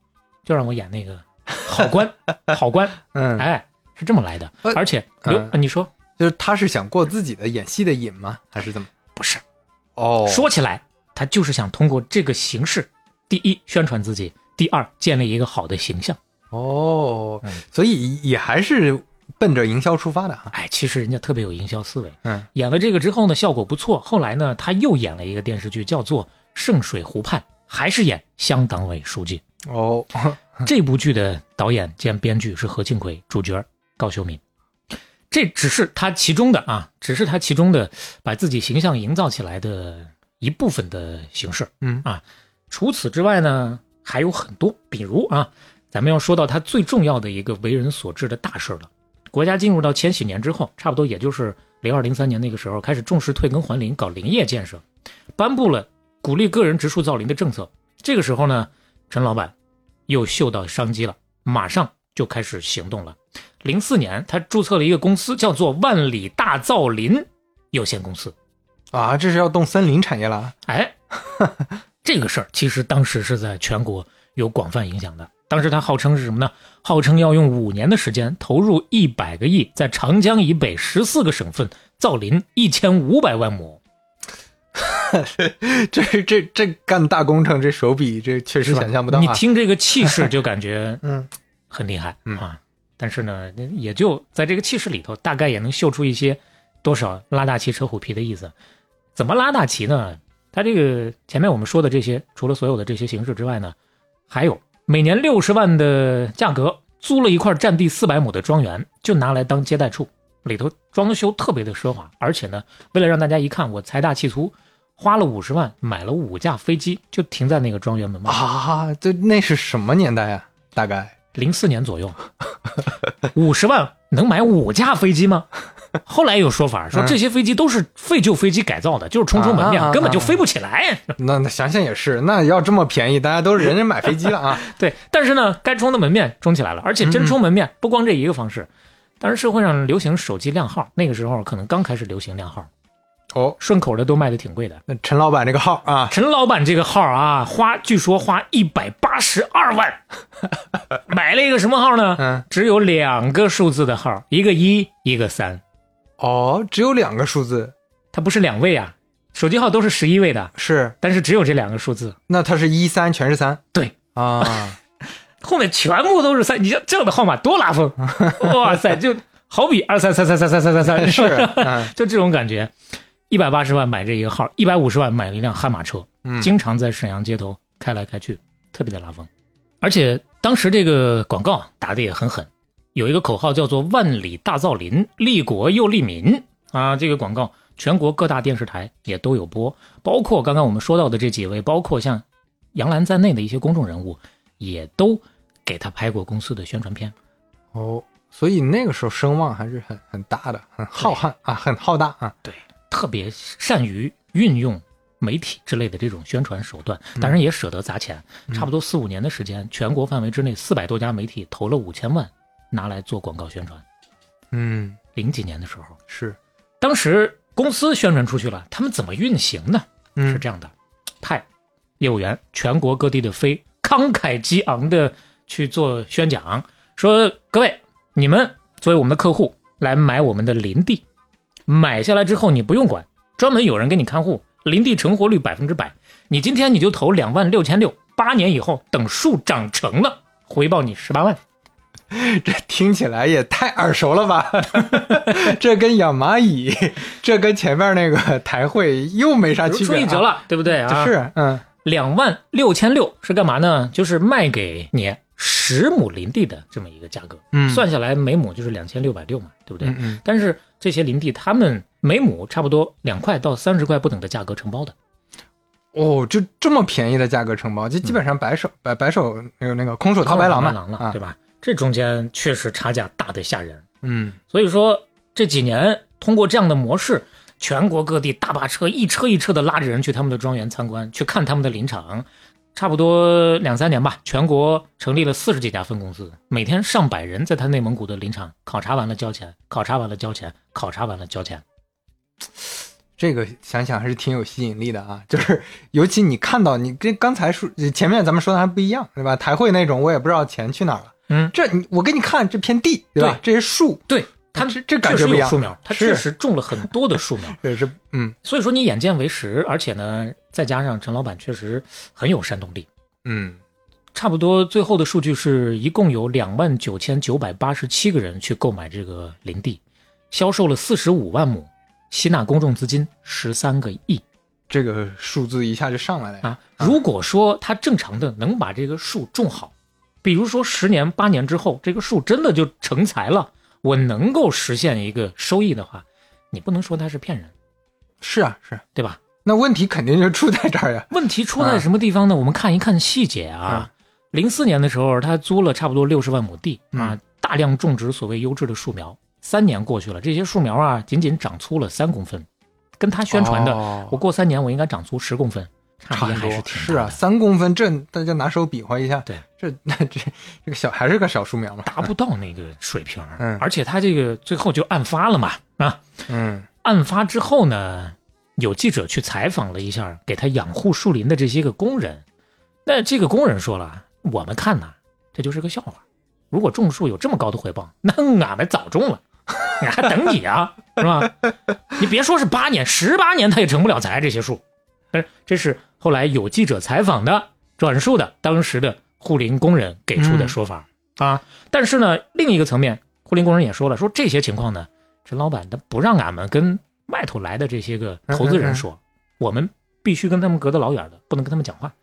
就让我演那个好官，好官，嗯，哎，是这么来的。呃而且刘，你说就是他是想过自己的演戏的瘾吗？还是怎么？不是？哦，说起来，他就是想通过这个形式，第一宣传自己，第二建立一个好的形象。哦嗯，所以也还是奔着营销出发的啊。哎，其实人家特别有营销思维。嗯，演了这个之后呢，效果不错。后来呢，他又演了一个电视剧，叫做《圣水湖畔》，还是演乡党委书记。哦，这部剧的导演兼编剧是何庆魁，主角高秀敏。这只是他其中的啊，只是他其中的把自己形象营造起来的一部分的形式。嗯啊，除此之外呢，还有很多，比如啊，咱们要说到他最重要的一个为人所知的大事了。国家进入到千禧年之后，差不多也就是零二零三年那个时候，开始重视退耕还林，搞林业建设，颁布了鼓励个人植树造林的政策。这个时候呢，陈老板又嗅到商机了，马上就开始行动了。零四年，他注册了一个公司，叫做万里大造林有限公司。啊，这是要动森林产业了。哎，这个事儿其实当时是在全国有广泛影响的。当时他号称是什么呢？号称要用五年的时间，投入一百个亿，在长江以北十四个省份造林一千五百万亩，这这这干大工程，这手笔这确实想象不到啊。你听这个气势就感觉 嗯很厉害嗯啊。但是呢，也就在这个气势里头，大概也能嗅出一些多少拉大旗扯虎皮的意思。怎么拉大旗呢？他这个前面我们说的这些，除了所有的这些形式之外呢，还有每年六十万的价格租了一块占地四百亩的庄园，就拿来当接待处，里头装修特别的奢华，而且呢，为了让大家一看我财大气粗，花了五十万买了五架飞机，就停在那个庄园门外。啊，这那是什么年代啊？大概零四年左右，五十万能买五架飞机吗？后来有说法说嗯这些飞机都是废旧飞机改造的，就是充充门面，根本就飞不起来。那那想想也是，那要这么便宜，大家都是人人买飞机了啊。对，但是呢，该充的门面充起来了，而且真充门面不光这一个方式。当时社会上流行手机靓号，那个时候可能刚开始流行靓号，哦，顺口的都卖的挺贵的。那陈老板这个号啊，陈老板这个号啊，花据说花一百八十二万，买了一个什么号呢？嗯，只有两个数字的号，一个一，一个三。哦，只有两个数字，它不是两位啊，手机号都是十一位的，是，但是只有这两个数字，那它是一三全是三？对，啊，后面全部都是三。你像这样的号码多拉风，哇塞，就好比二三三三三三三三三，是，嗯。就这种感觉。一百八十万买这一个号，一百五十万买了一辆悍马车，嗯，经常在沈阳街头开来开去，特别的拉风。而且当时这个广告打的也很狠，有一个口号叫做“万里大造林，利国又利民”啊，这个广告全国各大电视台也都有播，包括刚刚我们说到的这几位，包括像杨澜在内的一些公众人物，也都给他拍过公司的宣传片。哦，所以那个时候声望还是很很大的，很浩瀚啊，很浩大啊。对，特别善于运用媒体之类的这种宣传手段，当然也舍得砸钱，差不多四五年的时间，全国范围之内四百多家媒体投了五千万，拿来做广告宣传。嗯，零几年的时候，是，当时公司宣传出去了，他们怎么运行呢？嗯是这样的，派业务员全国各地的飞，慷慨激昂的去做宣讲，说各位，你们作为我们的客户来买我们的林地，买下来之后你不用管，专门有人给你看护，林地成活率百分之百。你今天你就投两万六千六，八年以后等树长成了，回报你十八万。这听起来也太耳熟了吧？这跟养蚂蚁，这跟前面那个台会又没啥区别、啊。出一辙了，对不对啊？是，嗯，两万六千六是干嘛呢？就是卖给你十亩林地的这么一个价格，嗯算下来每亩就是两千六百六嘛，对不对？嗯嗯但是这些林地，他们每亩差不多两块到三十块不等的价格承包的，哦，就这么便宜的价格承包，就基本上白手白白手那个那个空手套白狼嘛，了，啊对，吧？这中间确实差价大得吓人，嗯所以说这几年通过这样的模式，全国各地大巴车一车一车的拉着人去他们的庄园参观，去看他们的林场。差不多两三年吧，全国成立了四十几家分公司，每天上百人在他内蒙古的林场考察完了交钱，考察完了交钱，考察完了交钱。这个想想还是挺有吸引力的啊，就是尤其你看到你跟刚才说前面咱们说的还不一样，对吧？台会那种我也不知道钱去哪儿了，嗯，这你我给你看这片地，对吧？这些树，对他这这感觉不一样树苗，他确实种了很多的树苗，这是嗯所以说你眼见为实，而且呢，再加上陈老板确实很有煽动力，嗯差不多最后的数据是一共有两万九千九百八十七个人去购买这个林地，销售了四十五万亩，吸纳公众资金十三个亿这个数字一下就上来了呀。啊！如果说他正常的能把这个树种好，比如说十年八年之后，这个树真的就成材了，我能够实现一个收益的话，你不能说它是骗人，是啊是，对吧？那问题肯定就出在这儿呀。问题出在什么地方呢？我们看一看细节啊。零四年的时候，他租了差不多六十万亩地啊，大量种植所谓优质的树苗。三年过去了，这些树苗啊，仅仅长粗了三公分，跟他宣传的、哦我过三年我应该长粗十公分，差差不多别还是挺是啊，三公分，这大家拿手比划一下，对，这那这这个小还是个小树苗嘛，达不到那个水平。嗯而且他这个最后就案发了嘛啊，嗯案发之后呢，有记者去采访了一下给他养护树林的这些个工人，那这个工人说了，我们看呐，这就是个笑话。如果种树有这么高的回报，那俺们早种了，你还等你啊，是吧？你别说是八年、十八年，他也成不了材这些树。但是这是后来有记者采访的转述的当时的护林工人给出的说法、啊。但是呢，另一个层面，护林工人也说了，说这些情况呢，陈老板他不让俺们跟外头来的这些个投资人说，我们必须跟他们隔得老远的，不能跟他们讲话。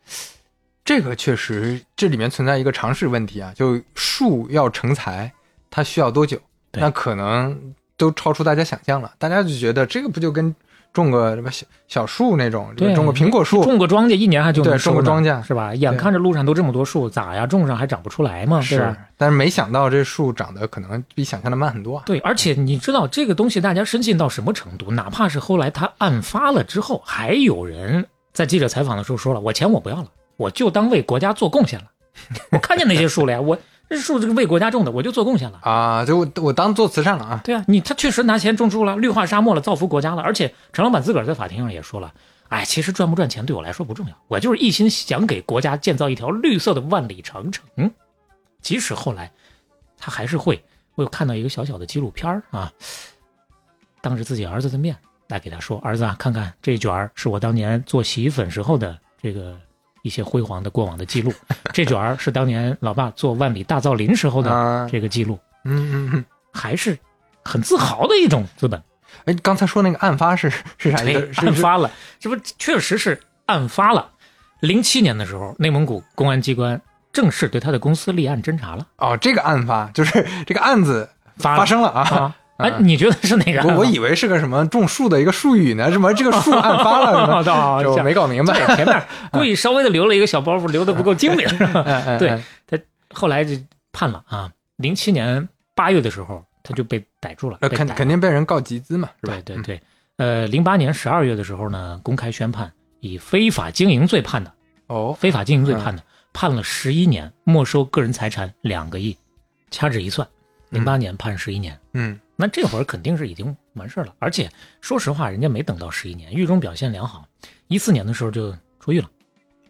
这个确实这里面存在一个常识问题啊，就树要成材，它需要多久？那可能都超出大家想象了，大家就觉得这个不就跟种个什么小小树那种，对种个苹果树，种个庄稼一年还就能对种个庄稼是吧？眼看着路上都这么多树，咋呀？种上还长不出来吗？是？，但是没想到这树长得可能比想象的慢很多啊。对，而且你知道这个东西大家深信到什么程度？哪怕是后来他案发了之后，还有人在记者采访的时候说了：“我钱我不要了，我就当为国家做贡献了。我看见那些树了呀，我这树这个为国家种的，我就做贡献了。啊，就我我当做慈善了啊。对啊，你他确实拿钱种树了，绿化沙漠了，造福国家了。而且陈老板自个儿在法庭上也说了，哎，其实赚不赚钱对我来说不重要，我就是一心想给国家建造一条绿色的万里长城。即使后来他还是会，我有看到一个小小的纪录片儿啊，当着自己儿子的面来给他说，儿子啊，看看这卷儿是我当年做洗衣粉时候的这个。一些辉煌的过往的记录，这卷儿是当年老爸做万里大造林时候的啊。这个记录，嗯嗯嗯。还是很自豪的一种资本。哎，刚才说那个案发是是啥案发了，这不确实是案发了。零七年的时候，内蒙古公安机关正式对他的公司立案侦查了，哦，这个案发就是这个案子发生了啊。啊。哎，你觉得是哪个？我我以为是个什么种树的一个术语呢，什么这个树案发了，哦什么就没搞明白。对前面 故意稍微的留了一个小包袱，留的不够精明。对哎他后来就判了啊。零七年八月的时候，他就被逮住了，肯肯定被人告集资嘛，是吧？对对对，呃，零八年十二月的时候呢，公开宣判，以非法经营罪判的，哦，非法经营罪判的，判了十一年，没收个人财产两个亿，掐指一算，零八年判十一年。嗯那这会儿肯定是已经完事儿了，而且说实话，人家没等到十一年，狱中表现良好，一四年的时候就出狱了，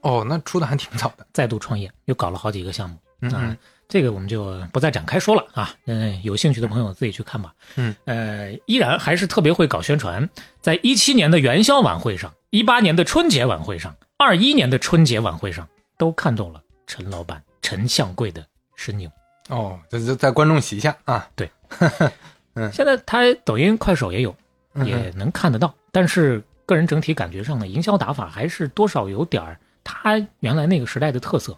哦，那出的还挺早的。再度创业，又搞了好几个项目。嗯，这个我们就不再展开说了啊，嗯，有兴趣的朋友自己去看吧。嗯，呃，依然还是特别会搞宣传，在一七年的元宵晚会上，一八年的春节晚会上，二一年的春节晚会上，都看到了陈老板陈向贵的身影。哦，这是在观众席下啊。对，嗯现在他抖音、快手也有，嗯也能看得到，但是个人整体感觉上呢，营销打法还是多少有点儿他原来那个时代的特色。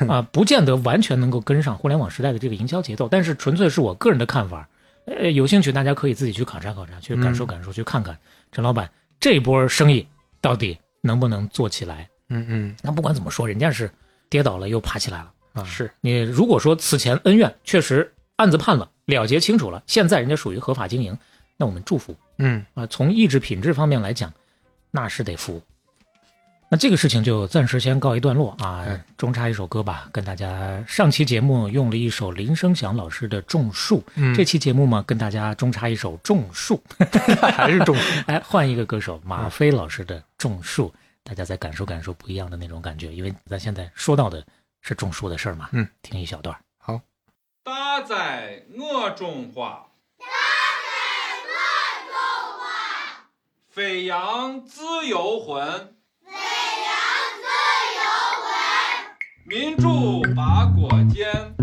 啊，不见得完全能够跟上互联网时代的这个营销节奏，但是纯粹是我个人的看法。呃，有兴趣大家可以自己去考察考察，去感受感受，去看看陈老板这波生意到底能不能做起来。嗯嗯那不管怎么说，人家是跌倒了又爬起来了。啊。是你如果说此前恩怨确实案子判了了结清楚了，现在人家属于合法经营，那我们祝福。嗯。啊。从意志品质方面来讲，那是得服。那这个事情就暂时先告一段落啊嗯，中插一首歌吧，跟大家上期节目用了一首林声祥老师的《种树》，嗯，这期节目嘛，跟大家中插一首《种树》还是种树哎，换一个歌手马飞老师的《种树》，大家再感受感受不一样的那种感觉，因为咱现在说到的是种树的事儿嘛。嗯，听一小段。好。搭在我种花，搭在我种花，飞扬自由魂，飞扬自由魂，民主把国间，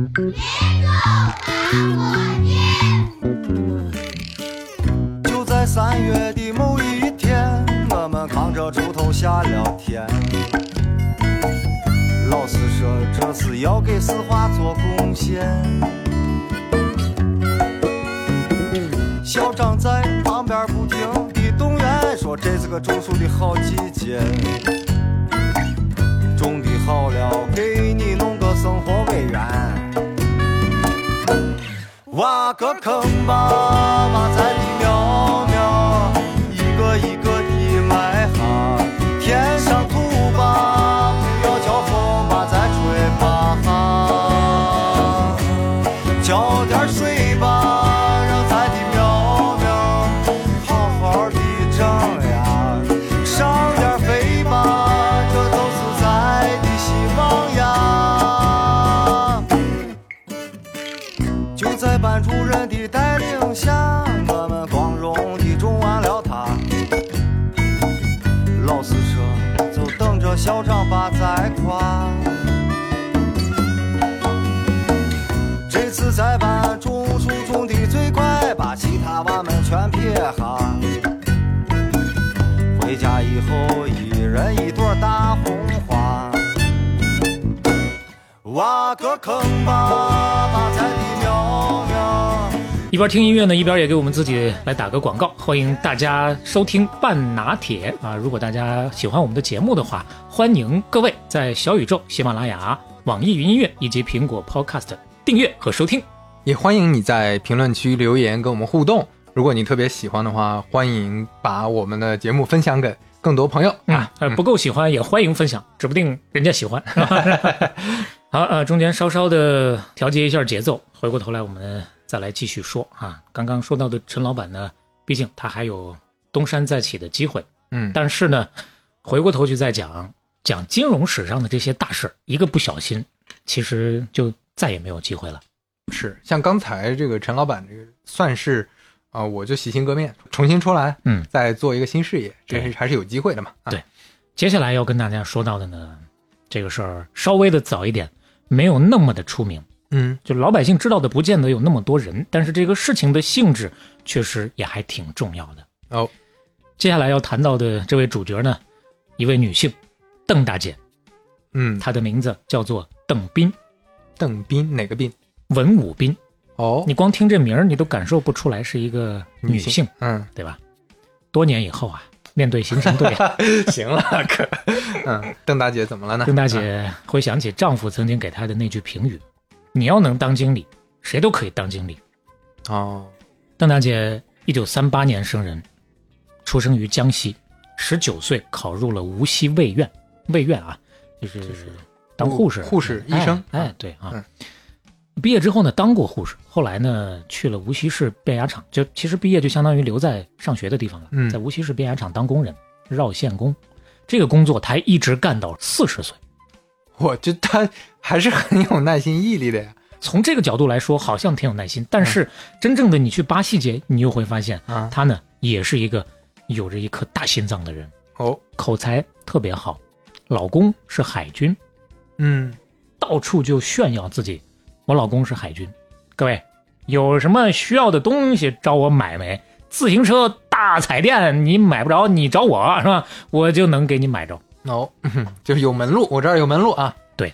就在三月的某一天，我们扛着锄头下了田。是说这是要给四化做贡献。校长在旁边不停地动员，说这是个种树的好季节。种的好了，给你弄个生活委员。挖个坑吧，挖菜坑吧，把菜的苗苗。一边听音乐呢，一边也给我们自己来打个广告，欢迎大家收听半拿铁啊！如果大家喜欢我们的节目的话，欢迎各位在小宇宙、喜马拉雅、网易云音乐以及苹果 Podcast 订阅和收听。也欢迎你在评论区留言跟我们互动。如果你特别喜欢的话，欢迎把我们的节目分享给更多朋友啊啊。，呃，不够喜欢也欢迎分享，指不定人家喜欢。好，呃，中间稍稍的调节一下节奏，回过头来我们再来继续说啊。刚刚说到的陈老板呢，毕竟他还有东山再起的机会，嗯，但是呢，回过头去再讲讲金融史上的这些大事儿，一个不小心，其实就再也没有机会了。是像刚才这个陈老板这个算是啊、我就洗心革面，重新出来，嗯，再做一个新事业，这对是还是有机会的嘛。啊对接下来要跟大家说到的呢，这个事儿稍微的早一点，没有那么的出名。嗯就老百姓知道的不见得有那么多人，但是这个事情的性质确实也还挺重要的。哦，接下来要谈到的这位主角呢，一位女性，邓大姐，嗯，她的名字叫做邓斌，邓斌哪个斌？文武斌。哦，你光听这名儿，你都感受不出来是一个女性，嗯，对吧？多年以后啊，面对刑警队，行了，可，嗯，邓大姐怎么了呢？邓大姐回想起丈夫曾经给她的那句评语：“你要能当经理，谁都可以当经理。”哦，邓大姐一九三八年生人，出生于江西，十九岁考入了无锡卫院，卫院啊，就是当护士、护士哎医生。哎，对啊。嗯毕业之后呢，当过护士，后来呢去了无锡市变压厂，就其实毕业就相当于留在上学的地方了，嗯。在无锡市变压厂当工人，绕线工。这个工作他一直干到四十岁。我觉得他还是很有耐心毅力的呀。从这个角度来说，好像挺有耐心，但是真正的你去扒细节，你又会发现，啊。他呢也是一个有着一颗大心脏的人，哦，口才特别好，老公是海军，嗯，到处就炫耀自己，我老公是海军。各位有什么需要的东西找我买没？自行车、大彩电你买不着，你找我是吧？我就能给你买着。哦，嗯 就是有门路，我这儿有门路啊。对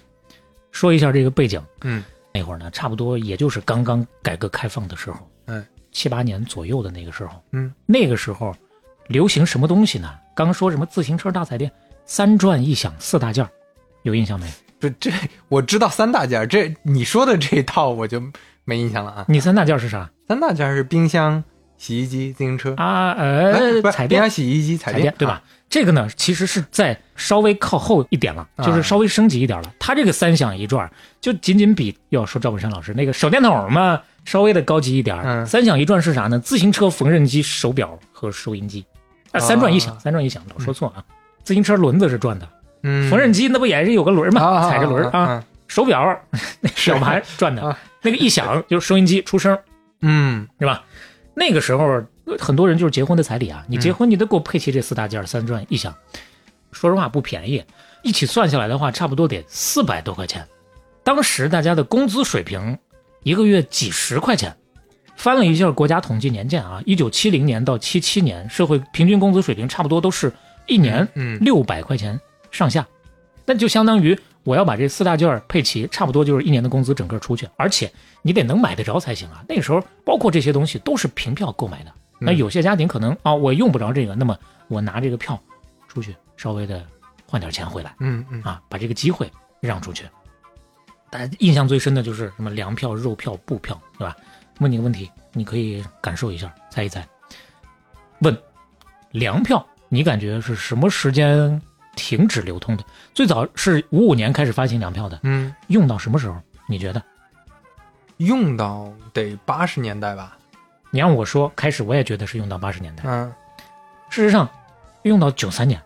说一下这个背景，嗯那会儿呢，差不多也就是刚刚改革开放的时候，嗯，七八年左右的那个时候，嗯，那个时候流行什么东西呢？刚说什么自行车、大彩电，三转一响四大件，有印象没？这这我知道三大件儿，这你说的这一套我就没印象了啊。你三大件是啥三大件是冰箱、洗衣机、自行车。啊？哎呃，不是彩电冰箱、、洗衣机、彩电，对吧？这个呢，其实是在稍微靠后一点了，啊就是稍微升级一点了。它这个三响一转，就仅仅比要说赵本山老师那个手电筒嘛，稍微的高级一点。嗯三响一转是啥呢？自行车、缝纫机、手表和收音机。啊，三转一响，三转一响，老说错啊。自行车轮子是转的，嗯，缝纫机那不也是有个轮儿吗？踩着轮儿啊。啊。手表 那表盘转的啊，那个一响就是收音机出声，嗯是吧？那个时候很多人就是结婚的彩礼啊，你结婚你得给我配齐这四大件儿，三转一响。说实话不便宜，一起算下来的话，差不多得四百多块钱。当时大家的工资水平一个月几十块钱，翻了一下国家统计年鉴啊，一九七零年到七七年，社会平均工资水平差不多都是一年嗯六百块钱上下，那就相当于我要把这四大件儿配齐，差不多就是一年的工资整个出去，而且你得能买得着才行啊。那个时候，包括这些东西都是凭票购买的。那有些家庭可能啊，我用不着这个，那么我拿这个票出去，稍微的换点钱回来嗯嗯啊，把这个机会让出去。大家印象最深的就是什么粮票、肉票、布票，对吧？问你个问题，你可以感受一下，猜一猜。问粮票，你感觉是什么时间停止流通的？最早是五五年开始发行粮票的，嗯，用到什么时候？你觉得？用到得八十年代吧。你让我说，开始我也觉得是用到八十年代，嗯，事实上用到九三年，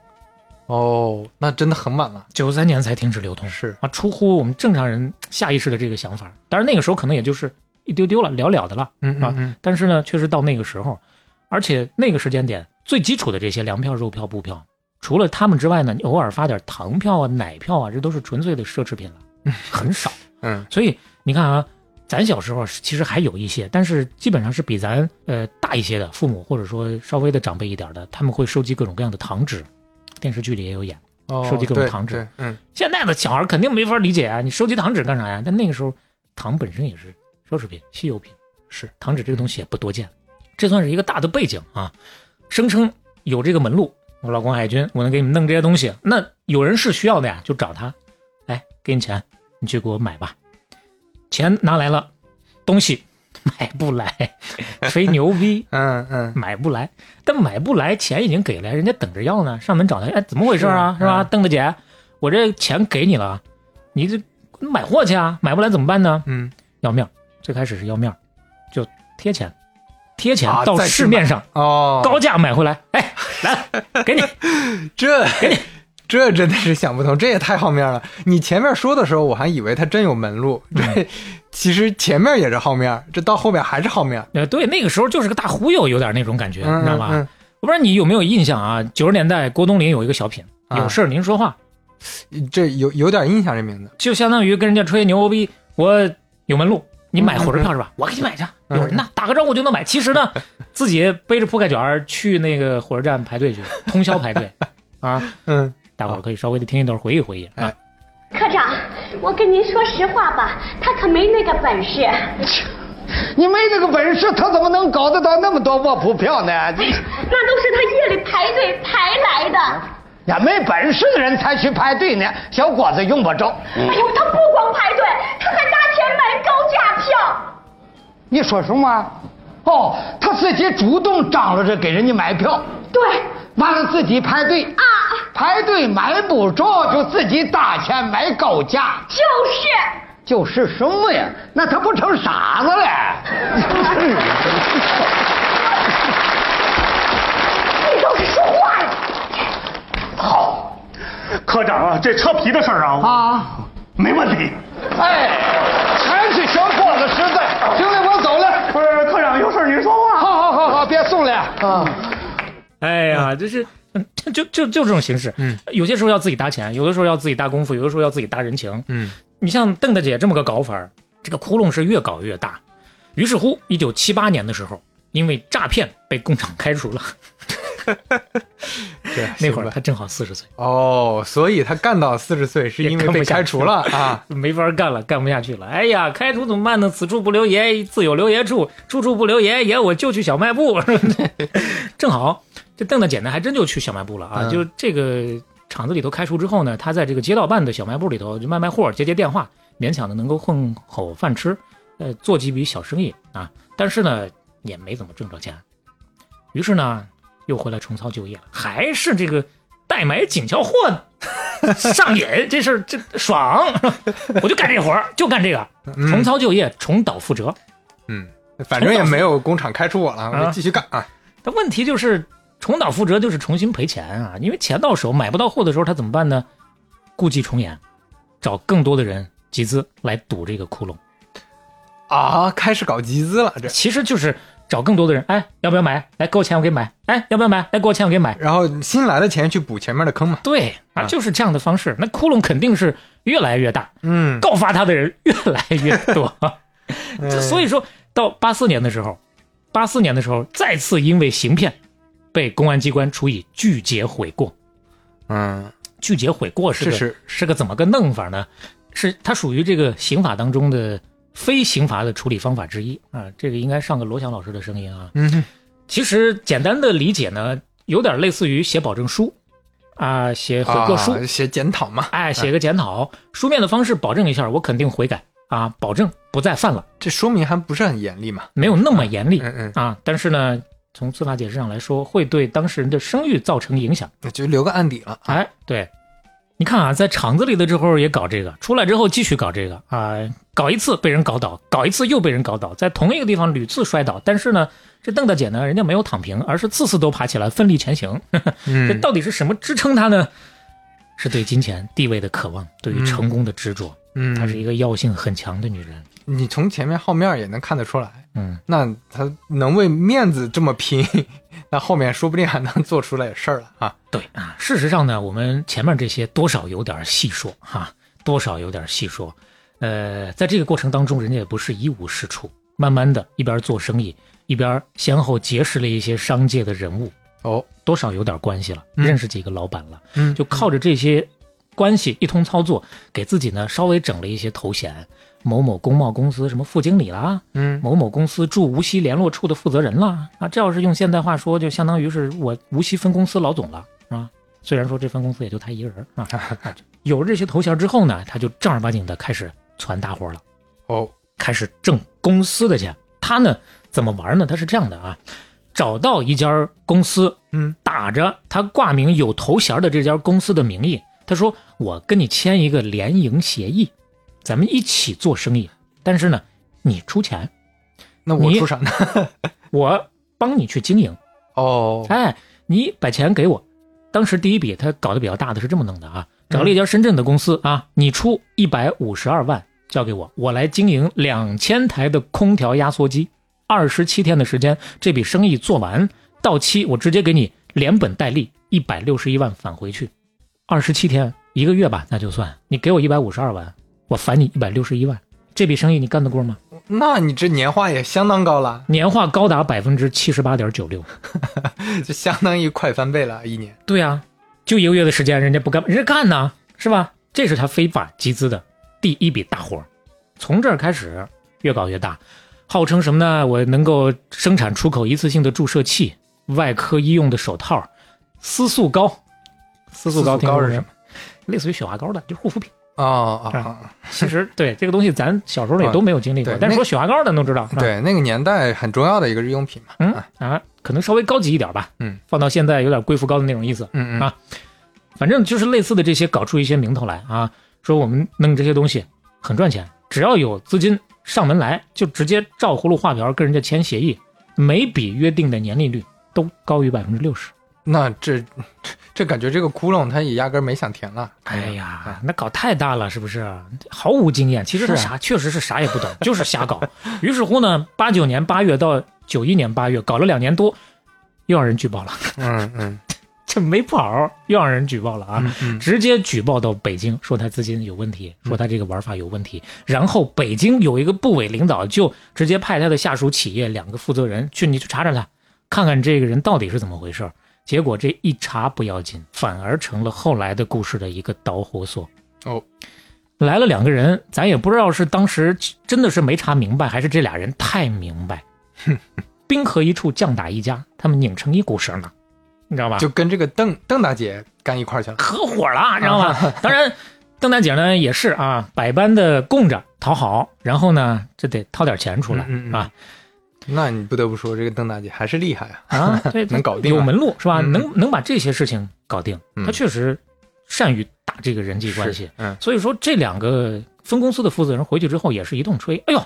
哦，那真的很晚了。九三年才停止流通。是，啊，出乎我们正常人下意识的这个想法。当然那个时候可能也就是一丢丢了，了了的了。嗯嗯但是呢，确实到那个时候，而且那个时间点最基础的这些粮票、肉票、布票，除了他们之外呢，你偶尔发点糖票啊、奶票啊，这都是纯粹的奢侈品了，很少。嗯所以你看啊，咱小时候其实还有一些，但是基本上是比咱呃大一些的父母，或者说稍微的长辈一点的，他们会收集各种各样的糖纸，电视剧里也有演。哦，收集各种糖纸对嗯，现在的小孩肯定没法理解啊，你收集糖纸干啥呀？但那个时候糖本身也是奢侈品、稀有品，是糖纸这个东西也不多见，这算是一个大的背景啊。声称有这个门路，我老公海军，我能给你们弄这些东西。那有人是需要的呀，就找他，来给你钱，你去给我买吧。钱拿来了，东西买不来，吹牛逼，嗯嗯，买不来。但买不来，钱已经给了，人家等着要呢。上门找他，哎，怎么回事啊？是是吧？嗯邓大姐，我这钱给你了，你这买货去啊？买不来怎么办呢？嗯，要面儿，最开始是要面儿，就贴钱，贴钱到市面上哦，高价买回来，哎，来给你，这给你 这真的是想不通，这也太好面了。你前面说的时候，我还以为他真有门路，这其实前面也是好面，这到后面还是好面，呃，对，那个时候就是个大忽悠，有点那种感觉，嗯你知道吧？嗯我不知道你有没有印象啊？九十年代郭冬临有一个小品，啊有事儿您说话，嗯这有有点印象这名字。就相当于跟人家吹牛逼，我有门路，你买火车票是吧？我给你买去，嗯有人呢，打个招呼就能买。其实呢，自己背着铺盖卷儿去那个火车站排队去，通宵排队 啊。嗯，大伙儿可以稍微的听一段回忆回忆啊。科长，我跟您说实话吧，他可没那个本事。你没那个本事，他怎么能搞得到那么多卧铺票呢？那都是他夜里排队排来的。呀，没本事的人才去排队呢，小伙子用不着。哎呦，他不光排队，他还拿钱买高价票。你说什么？哦，他自己主动张罗着给人家买票。对，完了自己排队啊，排队买不着就自己搭钱买高价，就是。就是什么呀？那他不成傻子了？你倒是说话呀！好，科长啊，这车皮的事儿啊，啊，没问题。哎，全是小伙子实在。你，说话。好好好好，别送了啊。哎呀，就是就就就这种形式。嗯，有些时候要自己搭钱，有的时候要自己搭功夫，有的时候要自己搭人情。嗯，你像邓大姐这么个搞法，这个窟窿是越搞越大。于是乎，一九七八年的时候，因为诈骗被工厂开除了。对，那会儿他正好四十岁，哦，所以他干到四十岁是因为被开除了啊。没法干了，干不下去了。哎呀，开除怎么办呢？此处不留爷，自有留爷处；处处不留爷，爷我就去小卖部。正好，这邓大姐呢，还真就去小卖部了啊。嗯就这个厂子里头开除之后呢，他在这个街道办的小卖部里头就卖卖货、接接电话，勉强的能够混口饭吃，呃，做几笔小生意啊。但是呢，也没怎么挣着钱。于是呢，又回来重操旧业了，还是这个代买警校货呢，上瘾，这事儿这爽，我就干这活儿，就干这个，重操旧业，重蹈覆辙。嗯，反正也没有工厂开除我了，我就啊继续干啊。但问题就是重蹈覆辙，就是重新赔钱啊！因为钱到手买不到货的时候，他怎么办呢？故伎重演，找更多的人集资来堵这个窟窿。啊，开始搞集资了，这其实就是找更多的人，哎，要不要买？来，给我钱，我给你买。哎，要不要买？来，给我钱，我给你买。然后新来的钱去补前面的坑嘛。对啊，就是这样的方式。那窟窿肯定是越来越大，嗯，告发他的人越来越多。所以说到八四年的时候，八四年的时候再次因为行骗，被公安机关处以拒绝悔过。嗯，拒绝悔过是个是是是个怎么个弄法呢？是它属于这个刑法当中的非刑罚的处理方法之一啊。这个应该上个罗翔老师的声音啊。嗯，其实简单的理解呢，有点类似于写保证书啊，写悔过书，啊写检讨嘛。哎，写个检讨，书面的方式保证一下，我肯定悔改啊，保证不再犯了。这说明还不是很严厉嘛。没有那么严厉嗯嗯，啊，但是呢，从司法解释上来说，会对当事人的声誉造成影响。那就留个案底了。哎，对，你看啊，在厂子里的时候也搞这个，出来之后继续搞这个啊，搞一次被人搞倒，搞一次又被人搞倒，在同一个地方屡次摔倒。但是呢，这邓大姐呢，人家没有躺平，而是次次都爬起来，奋力前行。这嗯，到底是什么支撑她呢？是对金钱、地位的渴望，对于成功的执着。嗯，她是一个药性很强的女人。你从前面后面也能看得出来。嗯，那他能为面子这么拼，那后面说不定还能做出来事儿了啊。对啊，事实上呢，我们前面这些多少有点细说哈、多少有点细说。呃，在这个过程当中，人家也不是一无是处，慢慢的一边做生意，一边先后结识了一些商界的人物，哦，多少有点关系了，嗯认识几个老板了，嗯就靠着这些关系一通操作，给自己呢稍微整了一些头衔，某某工贸公司什么副经理啦，嗯某某公司驻无锡联络处的负责人啦，啊，这要是用现代话说，就相当于是我无锡分公司老总了啊。虽然说这分公司也就他一个人 啊，啊有了这些头衔之后呢，他就正儿八经的开始攒大活了，哦，开始挣公司的钱。他呢怎么玩呢？他是这样的啊，找到一家公司，嗯，打着他挂名有头衔的这家公司的名义，他说我跟你签一个联营协议，咱们一起做生意，但是呢，你出钱，那我出啥呢？我帮你去经营。哦，哎，你把钱给我。当时第一笔他搞得比较大的是这么弄的啊，找了一家深圳的公司啊，你出一百五十二万交给我，我来经营两千台的空调压缩机，二十七天的时间，这笔生意做完到期，我直接给你连本带利一百六十一万返回去，二十七天一个月吧，那就算你给我一百五十二万，我返你一百六十一万，这笔生意你干得过吗？那你这年化也相当高了，年化高达百分之七十八点九六。就相当于快翻倍了，一年。对呀、就一个月的时间，人家不干，人家干呢，是吧？这是他非法集资的第一笔大活儿从这儿开始越搞越大，号称什么呢？我能够生产出口一次性的注射器、外科医用的手套、丝素膏。丝素膏丝素膏是什么？类似于雪花膏的，就是护肤品。哦哦啊哦，其实对这个东西，咱小时候也都没有经历过但是说雪花膏咱都知道。对，那个年代很重要的一个日用品嘛。嗯啊，可能稍微高级一点吧。嗯，放到现在有点贵妇膏的那种意思。嗯嗯啊，反正就是类似的这些，搞出一些名头来啊，说我们弄这些东西很赚钱，只要有资金上门来，就直接照葫芦画瓢跟人家签协议，每笔约定的年利率都高于百分之六十。那这这感觉这个窟窿他也压根儿没想填了。哎呀，那搞太大了，是不是？毫无经验，其实他啥、确实是啥也不懂，就是瞎搞。于是乎呢，八九年八月到九一年八月，搞了两年多，又让人举报了。嗯嗯 这没跑，又让人举报了啊！嗯嗯直接举报到北京，说他资金有问题，说他这个玩法有问题。然后北京有一个部委领导就直接派他的下属企业两个负责人去，你去查查他，看看这个人到底是怎么回事儿。结果这一查不要紧，反而成了后来的故事的一个导火索。哦，来了两个人，咱也不知道是当时真的是没查明白，还是这俩人太明白。冰河一处将打一家，他们拧成一股绳了，你知道吧？就跟这个邓邓大姐干一块去了。合伙了，你知道吗？当然，邓大姐呢也是啊，百般的供着讨好，然后呢，这得掏点钱出来、嗯嗯嗯啊那你不得不说，这个邓大姐还是厉害啊！啊，对，能搞定啊有门路是吧？嗯能能把这些事情搞定，嗯他确实善于打这个人际关系。嗯所以说这两个分公司的负责人回去之后也是一通吹，哎呦，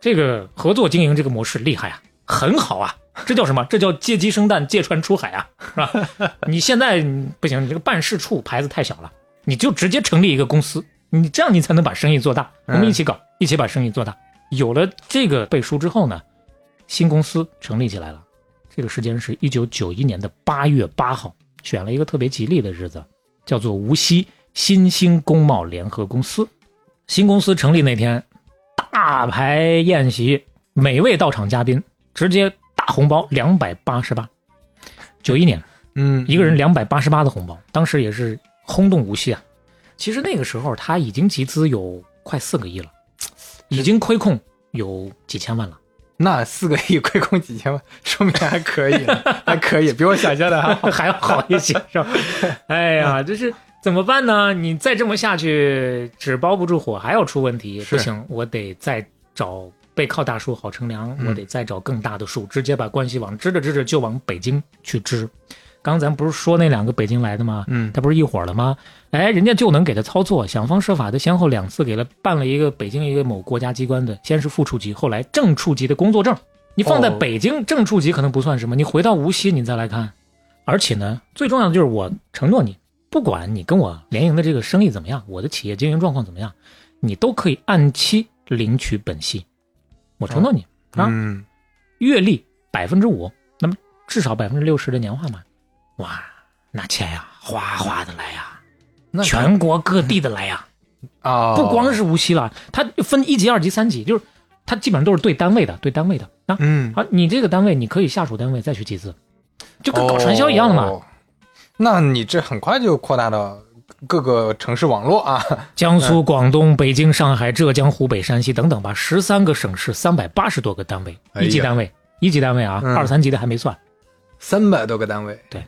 这个合作经营这个模式厉害啊，很好啊。这叫什么？这叫借鸡生蛋，借船出海啊，是吧？你现在不行，你这个办事处牌子太小了，你就直接成立一个公司，你这样你才能把生意做大。我们一起搞，一起把生意做大。有了这个背书之后呢，新公司成立起来了。这个时间是一九九一年的八月八号，选了一个特别吉利的日子，叫做无锡新兴工贸联合公司。新公司成立那天，大排宴席，每位到场嘉宾直接大红包两百八十八。九一年，嗯，一个人两百八十八的红包，当时也是轰动无锡啊。其实那个时候他已经集资有快四个亿了，已经亏空有几千万了。那四个亿亏空几千万，说明还可以了，还可以，比我想象的还好。还要好一些，是吧？哎呀，这是怎么办呢？你再这么下去，纸包不住火，还要出问题。不行，我得再找背靠大树好乘凉，嗯我得再找更大的树，直接把关系网支着支着就往北京去支。刚咱不是说那两个北京来的吗？嗯他不是一伙儿的吗？哎，人家就能给他操作，想方设法的，先后两次给了办了一个北京一个某国家机关的，先是副处级，后来正处级的工作证。你放在哦北京正处级可能不算什么，你回到无锡你再来看，而且呢，最重要的就是我承诺你，不管你跟我联营的这个生意怎么样，我的企业经营状况怎么样，你都可以按期领取本息。我承诺你、啊，嗯，月利百分之五，那么至少百分之六十的年化嘛。哇，那钱呀，哗哗的来呀，那全国各地的来呀，啊，不光是无锡了，它分一级、二级、三级，就是它基本上都是对单位的，对单位的啊。嗯，好，你这个单位你可以下属单位再去集资，就跟搞传销一样的嘛。哦那你这很快就扩大到各个城市网络啊。江苏、广东、北京、上海、浙江、湖北、山西等等吧，十三个省市，三百八十多个单位，一级单位，一级单位啊，嗯二三级的还没算。三百多个单位，对，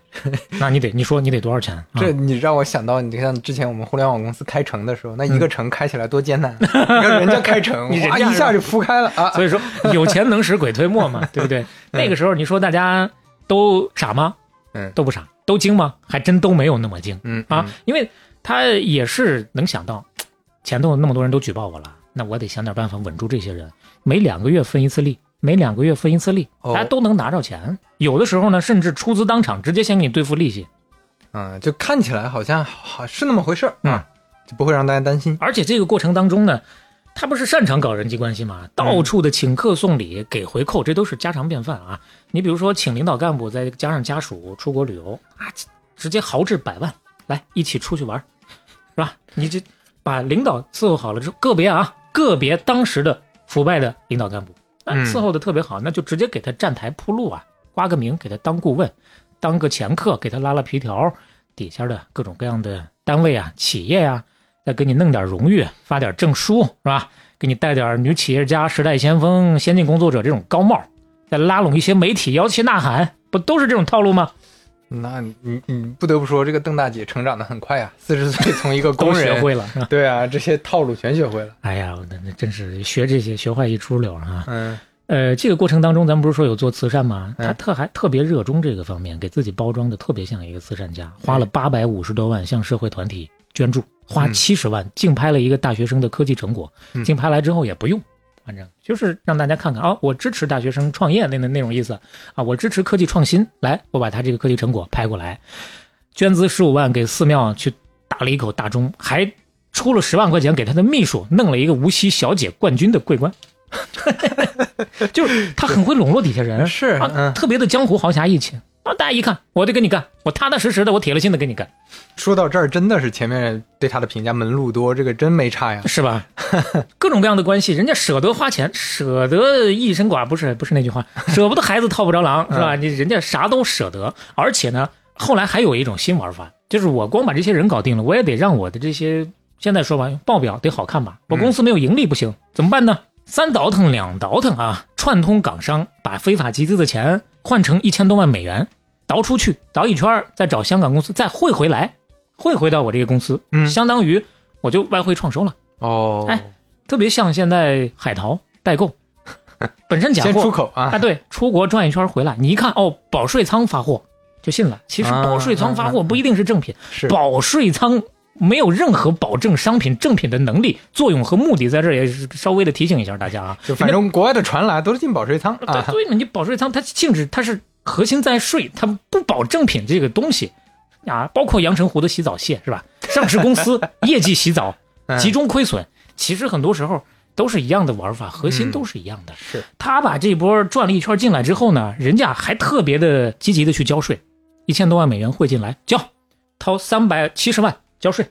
那你得你说你得多少钱？啊这你让我想到，你像之前我们互联网公司开城的时候，那一个城开起来多艰难，人家开城，嗯你人家一下就铺开了啊。所以说 有钱能使鬼推磨嘛，对不对？那个时候你说大家都傻吗？嗯都不傻，都精吗？还真都没有那么精。嗯啊，因为他也是能想到，前头那么多人都举报我了，那我得想点办法稳住这些人。每两个月分一次利，每两个月分一次利，哦大家都能拿着钱。有的时候呢，甚至出资当场，直接先给你兑付利息。嗯，就看起来好像好是那么回事儿嗯啊，就不会让大家担心。而且这个过程当中呢，他不是擅长搞人际关系吗？到处的请客送礼、给回扣，这都是家常便饭啊。你比如说，请领导干部，再加上家属出国旅游啊，直接豪掷百万来一起出去玩儿，是吧？你这把领导伺候好了之后，个别啊，个别当时的腐败的领导干部，那嗯伺候的特别好，那就直接给他站台铺路啊，挂个名给他当顾问，当个掮客给他拉拉皮条，底下的各种各样的单位啊、企业啊，再给你弄点荣誉，发点证书，是吧？给你戴点女企业家、时代先锋、先进工作者这种高帽，再拉拢一些媒体摇旗呐喊，不都是这种套路吗？那你你不得不说，这个邓大姐成长的很快啊，四十岁从一个 工人学会了对啊，这些套路全学会了。哎呀，那那真是学这些学坏一出溜啊！嗯，呃，这个过程当中，咱们不是说有做慈善吗？嗯他特还特别热衷这个方面，给自己包装的特别像一个慈善家，花了八百五十多万向社会团体捐助，花嗯七十万竞拍了一个大学生的科技成果，嗯竞拍来之后也不用，反正就是让大家看看啊，我支持大学生创业那那那种意思啊，我支持科技创新，来，我把他这个科技成果拍过来，捐资十五万给寺庙去打了一口大钟，还出了十万块钱给他的秘书弄了一个无锡小姐冠军的桂冠。就是他很会笼络底下人，是啊，嗯特别的江湖豪侠义气啊！大家一看，我得跟你干，我踏踏实实的，我铁了心的跟你干，说到这儿，真的是前面对他的评价门路多，这个真没差呀。是吧？各种各样的关系，人家舍得花钱，舍得一身剐，不是不是那句话，舍不得孩子套不着狼，是吧？你人家啥都舍得，而且呢，后来还有一种新玩法，就是我光把这些人搞定了，我也得让我的这些现在说吧，报表得好看吧，我公司没有盈利不行，怎么办呢？三倒腾两倒腾啊，串通港商，把非法集资的钱换成一千多万美元，倒出去，倒一圈儿，再找香港公司再汇回来，汇回到我这个公司，嗯相当于我就外汇创收了。哦，哎，特别像现在海淘代购，本身假货先出口啊啊，对，出国转一圈回来，你一看哦，保税仓发货就信了。其实啊保税仓发货不一定是正品，是保税仓没有任何保证商品正品的能力、作用和目的，在这儿也是稍微的提醒一下大家啊。就反正国外的船来都是进保税仓啊。对对，你保税仓它性质它是核心在税，它不保正品这个东西啊，包括阳澄湖的洗澡蟹是吧？上市公司 业绩洗澡嗯集中亏损，其实很多时候都是一样的玩法，核心都是一样的。是他把这波转了一圈进来之后呢，人家还特别的积极的去交税，一千多万美元汇进来交，掏三百七十万交税。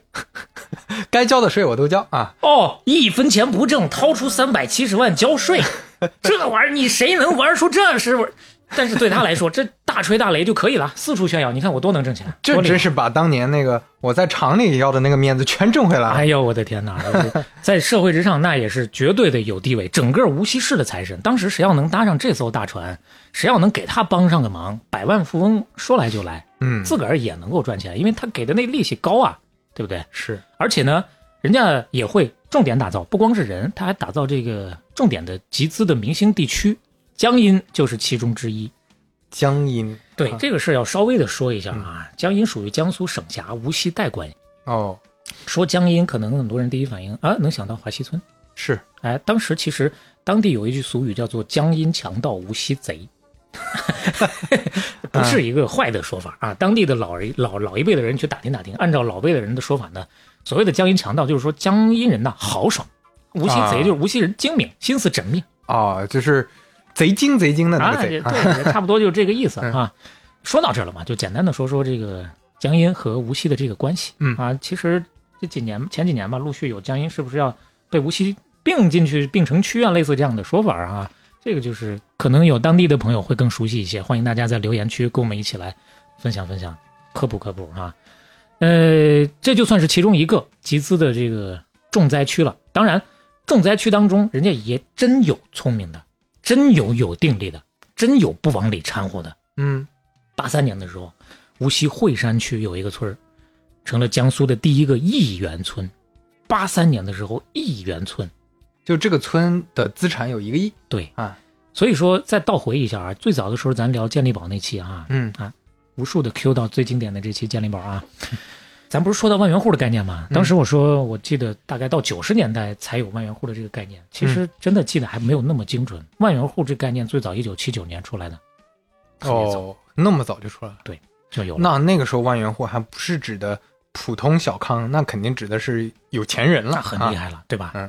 该交的税我都交啊。哦，一分钱不挣，掏出三百七十万交税，这玩意儿你谁能玩出这是？但是对他来说，这大吹大擂就可以了，四处炫耀。你看我多能挣钱，这真是把当年那个我在厂里要的那个面子全挣回来了。哎呦，我的天哪！这 在社会之上，那也是绝对的有地位。整个无锡市的财神，当时谁要能搭上这艘大船，谁要能给他帮上个忙，百万富翁说来就来，嗯，自个儿也能够赚钱，因为他给的那利息高啊，对不对？是，而且呢，人家也会重点打造，不光是人，他还打造这个重点的集资的明星地区，江阴就是其中之一。江阴对、这个事儿要稍微的说一下啊，江阴属于江苏省辖无锡代管。哦，说江阴，可能很多人第一反应啊，能想到华西村。是，哎，当时其实当地有一句俗语叫做“江阴强盗无锡贼”，不是一个坏的说法啊。当地的老人老老一辈的人去打听打听，按照老辈的人的说法呢，所谓的江阴强盗就是说江阴人呐豪爽，无锡贼就是无锡人精明，心思缜密。啊，就是贼精贼精的那啊，个贼差不多就是这个意思啊。说到这儿了嘛，就简单的说说这个江阴和无锡的这个关系。嗯啊，其实这几年前几年吧，陆续有江阴是不是要被无锡并进去并城区啊，类似这样的说法啊。这个就是可能有当地的朋友会更熟悉一些，欢迎大家在留言区跟我们一起来分享分享，科普科普啊。呃，这就算是其中一个集资的这个重灾区了。当然，重灾区当中，人家也真有聪明的，真有有定力的，真有不往里掺和的。嗯，八三年的时候，无锡惠山区有一个村儿，成了江苏的第一个亿元村。八三年的时候，亿元村，就这个村的资产有一个亿。对啊，所以说再倒回一下啊，最早的时候咱聊健力宝那期啊，嗯啊，无数的 Q 到最经典的这期健力宝啊，咱不是说到万元户的概念吗？当时我说，我记得大概到九十年代才有万元户的这个概念，其实真的记得还没有那么精准。万元户这概念最早一九七九年出来的，特别早哦，那么早就出来了。对，就有了。那那个时候万元户还不是指的普通小康，那肯定指的是有钱人了，那很厉害了，啊对吧？嗯。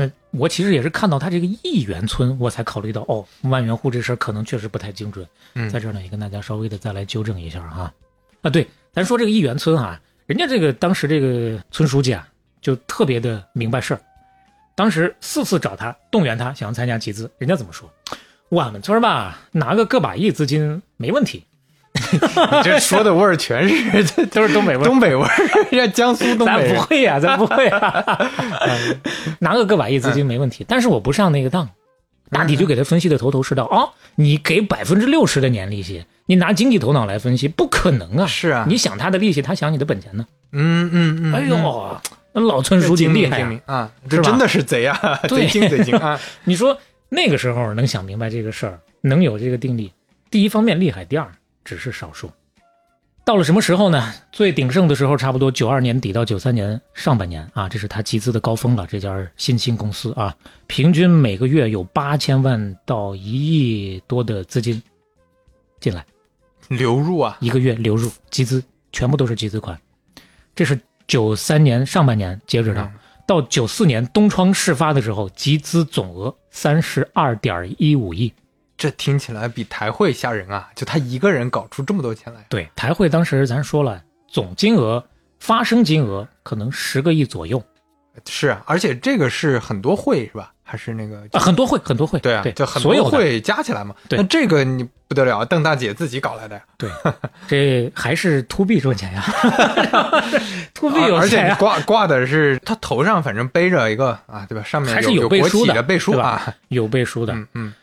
那我其实也是看到他这个亿元村，我才考虑到哦，万元户这事儿可能确实不太精准。嗯在这儿呢也跟大家稍微的再来纠正一下哈。啊，对，咱说这个亿元村啊，人家这个当时这个村书记啊，就特别的明白事儿。当时四次找他动员他想要参加集资，人家怎么说？我们村儿吧，拿个个把亿资金没问题。你这说的味儿全是这 都是东北味儿，东北味儿，人家江苏东北咱不会呀、咱不会呀、拿个个把亿资金没问题，但是我不上那个当，大体就给他分析的头头是道啊、哦你给百分之六十的年利息，你拿经济头脑来分析，不可能啊！是啊你想他的利息，他想你的本钱呢？嗯嗯嗯，哎呦，那老村书记厉害啊这真的是贼啊，对贼精贼精啊！你说那个时候能想明白这个事儿，能有这个定力，第一方面厉害，第二只是少数。到了什么时候呢？最鼎盛的时候，差不多九二年底到九三年上半年啊，这是他集资的高峰了。这家新兴公司啊，平均每个月有八千万到一亿多的资金进来，流入啊，一个月流入集资，全部都是集资款。这是九三年上半年截止的，到九四年东窗事发的时候，集资总额三十二点一五亿。这听起来比台会吓人啊！就他一个人搞出这么多钱来，对，台会当时咱说了，总金额发生金额可能十个亿左右是啊，而且这个是很多会是吧？还是那个啊，很多会，很多会，对啊，对，就很多会加起来嘛。对那这个你不得了，邓大姐自己搞来的呀。对，这还是 to B 赚钱呀，to B 有而且钱呀，挂挂的是他头上反正背着一个啊，对吧？上面还是有背书的背书啊。有背书的。嗯嗯，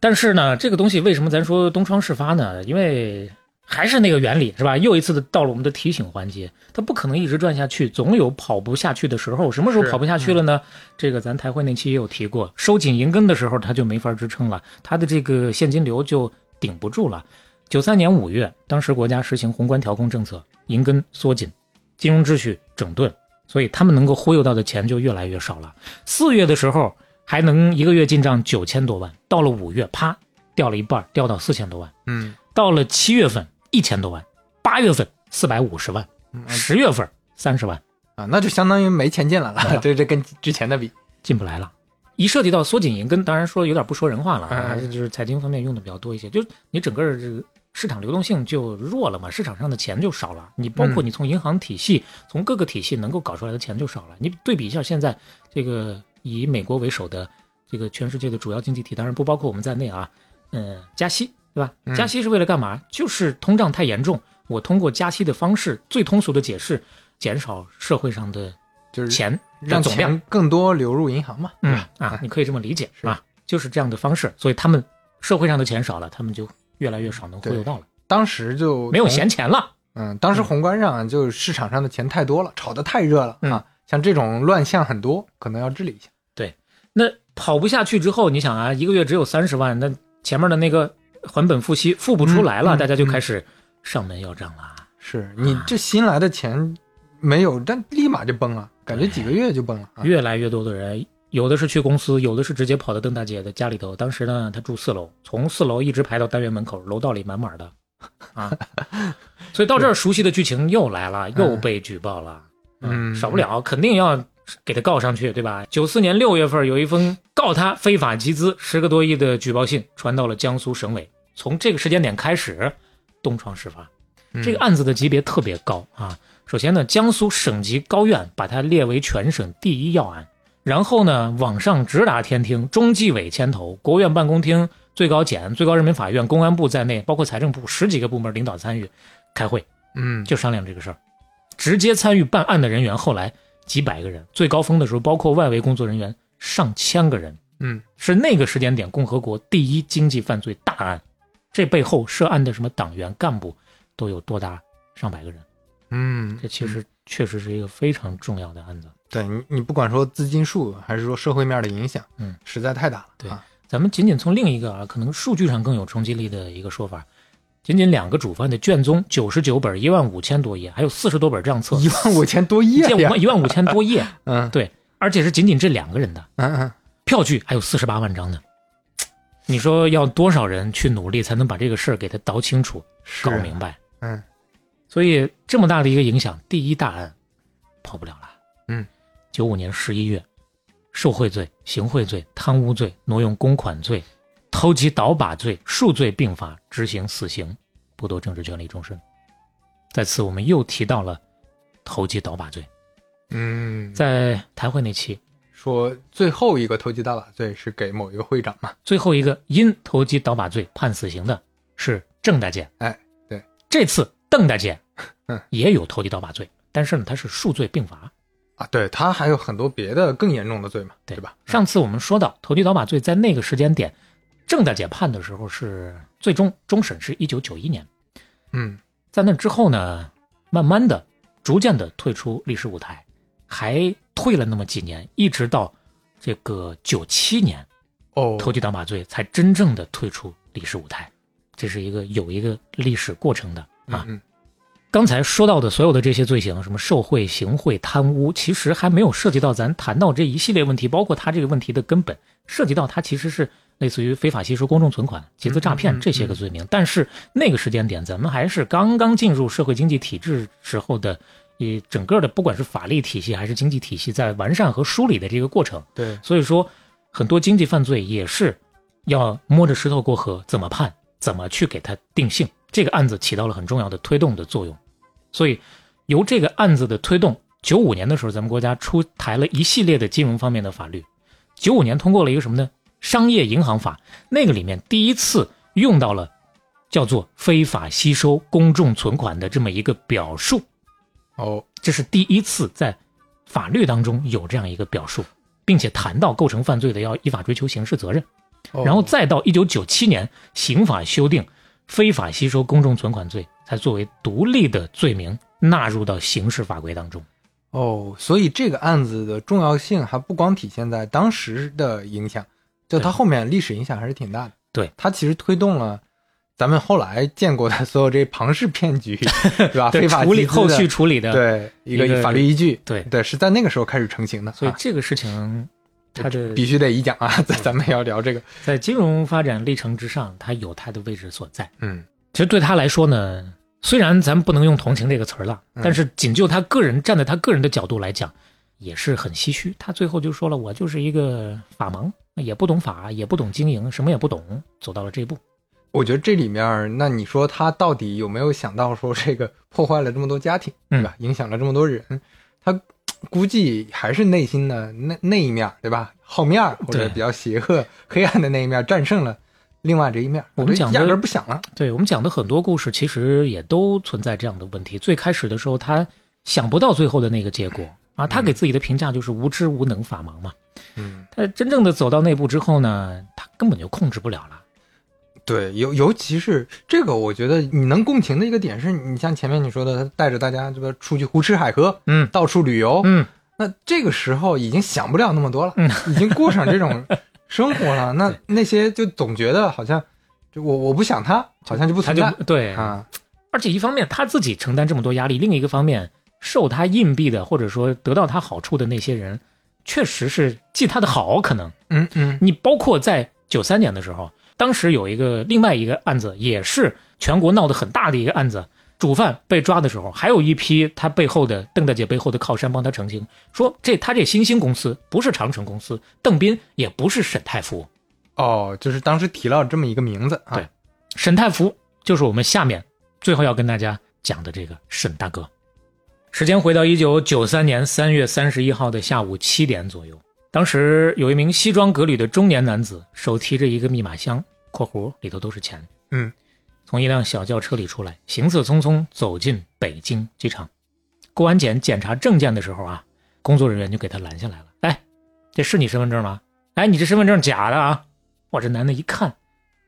但是呢，这个东西为什么咱说东窗事发呢？因为还是那个原理是吧？又一次的到了我们的提醒环节，它不可能一直转下去，总有跑不下去的时候。什么时候跑不下去了呢？这个咱台会那期也有提过，收紧银根的时候，它就没法支撑了，它的这个现金流就顶不住了。九三年五月，当时国家实行宏观调控政策，银根缩紧，金融秩序整顿，所以他们能够忽悠到的钱就越来越少了。四月的时候还能一个月进账九千多万，到了五月，啪掉了一半，掉到四千多万。嗯，到了七月份一千多万，八月份四百五十万，十月份三十万啊，那就相当于没钱进来了。这这跟之前的比，进不来了。一涉及到缩紧银根，当然说有点不说人话了还是就是财经方面用的比较多一些。就是你整个这个市场流动性就弱了嘛，市场上的钱就少了。你包括嗯你从银行体系、从各个体系能够搞出来的钱就少了。你对比一下现在这个以美国为首的这个全世界的主要经济体，当然不包括我们在内啊，嗯，加息对吧？嗯加息是为了干嘛？就是通胀太严重，我通过加息的方式，最通俗的解释，减少社会上的就是钱让总量钱。更多流入银行嘛。对嗯吧啊，你可以这么理解是吧，就是这样的方式，所以他们社会上的钱少了，他们就越来越少能忽悠到了，当时就没有闲钱了。嗯，当时宏观上就市场上的钱太多了，炒得太热了、嗯啊，像这种乱象很多，可能要治理一下。对，那跑不下去之后，你想啊，一个月只有三十万，那前面的那个还本付息付不出来了，嗯嗯大家就开始上门要账了。是你这新来的钱没有，但立马就崩了，感觉几个月就崩了。啊、越来越多的人，有的是去公司，有的是直接跑到邓大姐的家里头。当时呢，她住四楼，从四楼一直排到单元门口，楼道里满满的啊。所以到这儿，熟悉的剧情又来了，又被举报了。嗯少不了，肯定要给他告上去，对吧？九四年六月份有一封告他非法集资十个多亿的举报信传到了江苏省委，从这个时间点开始，东窗事发。嗯这个案子的级别特别高啊。首先呢，江苏省级高院把它列为全省第一要案，然后呢，往上直达天庭，中纪委牵头，国务院办公厅、最高检、最高人民法院、公安部在内，包括财政部十几个部门领导参与开会，嗯，就商量这个事儿。直接参与办案的人员后来几百个人，最高峰的时候包括外围工作人员上千个人，嗯，是那个时间点共和国第一经济犯罪大案。这背后涉案的什么党员干部都有多达上百个人，嗯，这其实确实是一个非常重要的案子。对你，你不管说资金数，还是说社会面的影响，嗯，实在太大了。对啊，咱们仅仅从另一个啊，可能数据上更有冲击力的一个说法，仅仅两个主犯的卷宗九十九本，一万五千多页，还有四十多本账册，一万五千多页一 呀，万一万五千多页，嗯对，而且是仅仅这两个人的嗯嗯，票据，还有四十八万张呢。你说要多少人去努力才能把这个事儿给他倒清楚、搞明白？嗯，所以这么大的一个影响，第一大案跑不了了。嗯，九五年十一月，受贿罪、行贿罪、贪污罪、挪用公款罪、投机倒把罪数罪并罚，执行死刑，剥夺政治权利终身。在此，我们又提到了投机倒把罪，嗯，在台会那期，说最后一个投机倒把罪是给某一个会长嘛？最后一个因投机倒把罪判死刑的是郑大姐。哎，对，这次邓大姐，嗯，也有投机倒把罪，但是呢，她是数罪并罚。啊，对他还有很多别的更严重的罪嘛，对吧？上次我们说到投机倒把罪，在那个时间点，正大姐判的时候是最终终审是一九九一年，嗯，在那之后呢，慢慢的、逐渐的退出历史舞台，还退了那么几年，一直到这个九七年，哦，投机倒把罪才真正的退出历史舞台，这是一个有一个历史过程的啊。嗯。刚才说到的所有的这些罪行，什么受贿、行贿、贪污，其实还没有涉及到咱谈到这一系列问题，包括他这个问题的根本，涉及到他其实是类似于非法吸收公众存款、集资诈嗯骗这些个罪名。但是那个时间点，咱们还是刚刚进入社会经济体制时候的，以整个的不管是法律体系还是经济体系在完善和梳理的这个过程。对，所以说很多经济犯罪也是要摸着石头过河，怎么判，怎么去给它定性。这个案子起到了很重要的推动的作用。所以，由这个案子的推动，九五年的时候，咱们国家出台了一系列的金融方面的法律。九五年通过了一个什么呢？商业银行法，那个里面第一次用到了叫做非法吸收公众存款的这么一个表述。哦，这是第一次在法律当中有这样一个表述，并且谈到构成犯罪的要依法追究刑事责任。哦然后再到一九九七年刑法修订，非法吸收公众存款罪才作为独立的罪名纳入到刑事法规当中。哦，所以这个案子的重要性还不光体现在当时的影响，就它后面历史影响还是挺大的。对，它其实推动了咱们后来见过的 所有这庞氏骗局，对吧？对非法处理后续处理的对一一个个法律依据，对对，是在那个时候开始成型的。啊所以这个事情，它这必须得一讲啊，咱咱们要聊这个。在金融发展历程之上，它有它的位置所在。嗯，其实对他来说呢，虽然咱们不能用同情这个词儿了，嗯但是仅就他个人站在他个人的角度来讲，也是很唏嘘。他最后就说了，我就是一个法盲，也不懂法，也不懂经营，什么也不懂，走到了这一步。我觉得这里面，那你说他到底有没有想到说这个破坏了这么多家庭，对吧？影响了这么多人，他估计还是内心的那那一面，对吧？好面儿或者比较邪恶、黑暗的那一面战胜了另外这一面。我们讲的压根儿不想了。对我们讲的很多故事，其实也都存在这样的问题。最开始的时候，他想不到最后的那个结果啊，他给自己的评价就是无知、无能、法盲嘛。嗯，他真正的走到那步之后呢，他根本就控制不了了。对，尤尤其是这个，我觉得你能共情的一个点是，你像前面你说的，他带着大家这个出去胡吃海喝，嗯，到处旅游，嗯，那这个时候已经想不了那么多了，嗯，已经过上这种 生活了。那那些就总觉得好像，就我我不想他，好像就不他存在就对啊。而且一方面他自己承担这么多压力，另一个方面受他硬币的或者说得到他好处的那些人，确实是记他的好，可能，嗯嗯，你包括在九三年的时候，当时有一个另外一个案子，也是全国闹得很大的一个案子。主犯被抓的时候，还有一批他背后的邓大姐背后的靠山帮他澄清，说这他这新兴公司不是长城公司，邓斌也不是沈太福，哦，就是当时提了这么一个名字啊。对，沈太福就是我们下面最后要跟大家讲的这个沈大哥。时间回到一九九三年三月三十一号的下午七点左右，当时有一名西装革履的中年男子，手提着一个密码箱（括弧里头都是钱），嗯，从一辆小轿车里出来，行色匆匆走进北京机场。过安检检查证件的时候啊，工作人员就给他拦下来了。哎，这是你身份证吗？哎，你这身份证假的啊！哇，这男的一看，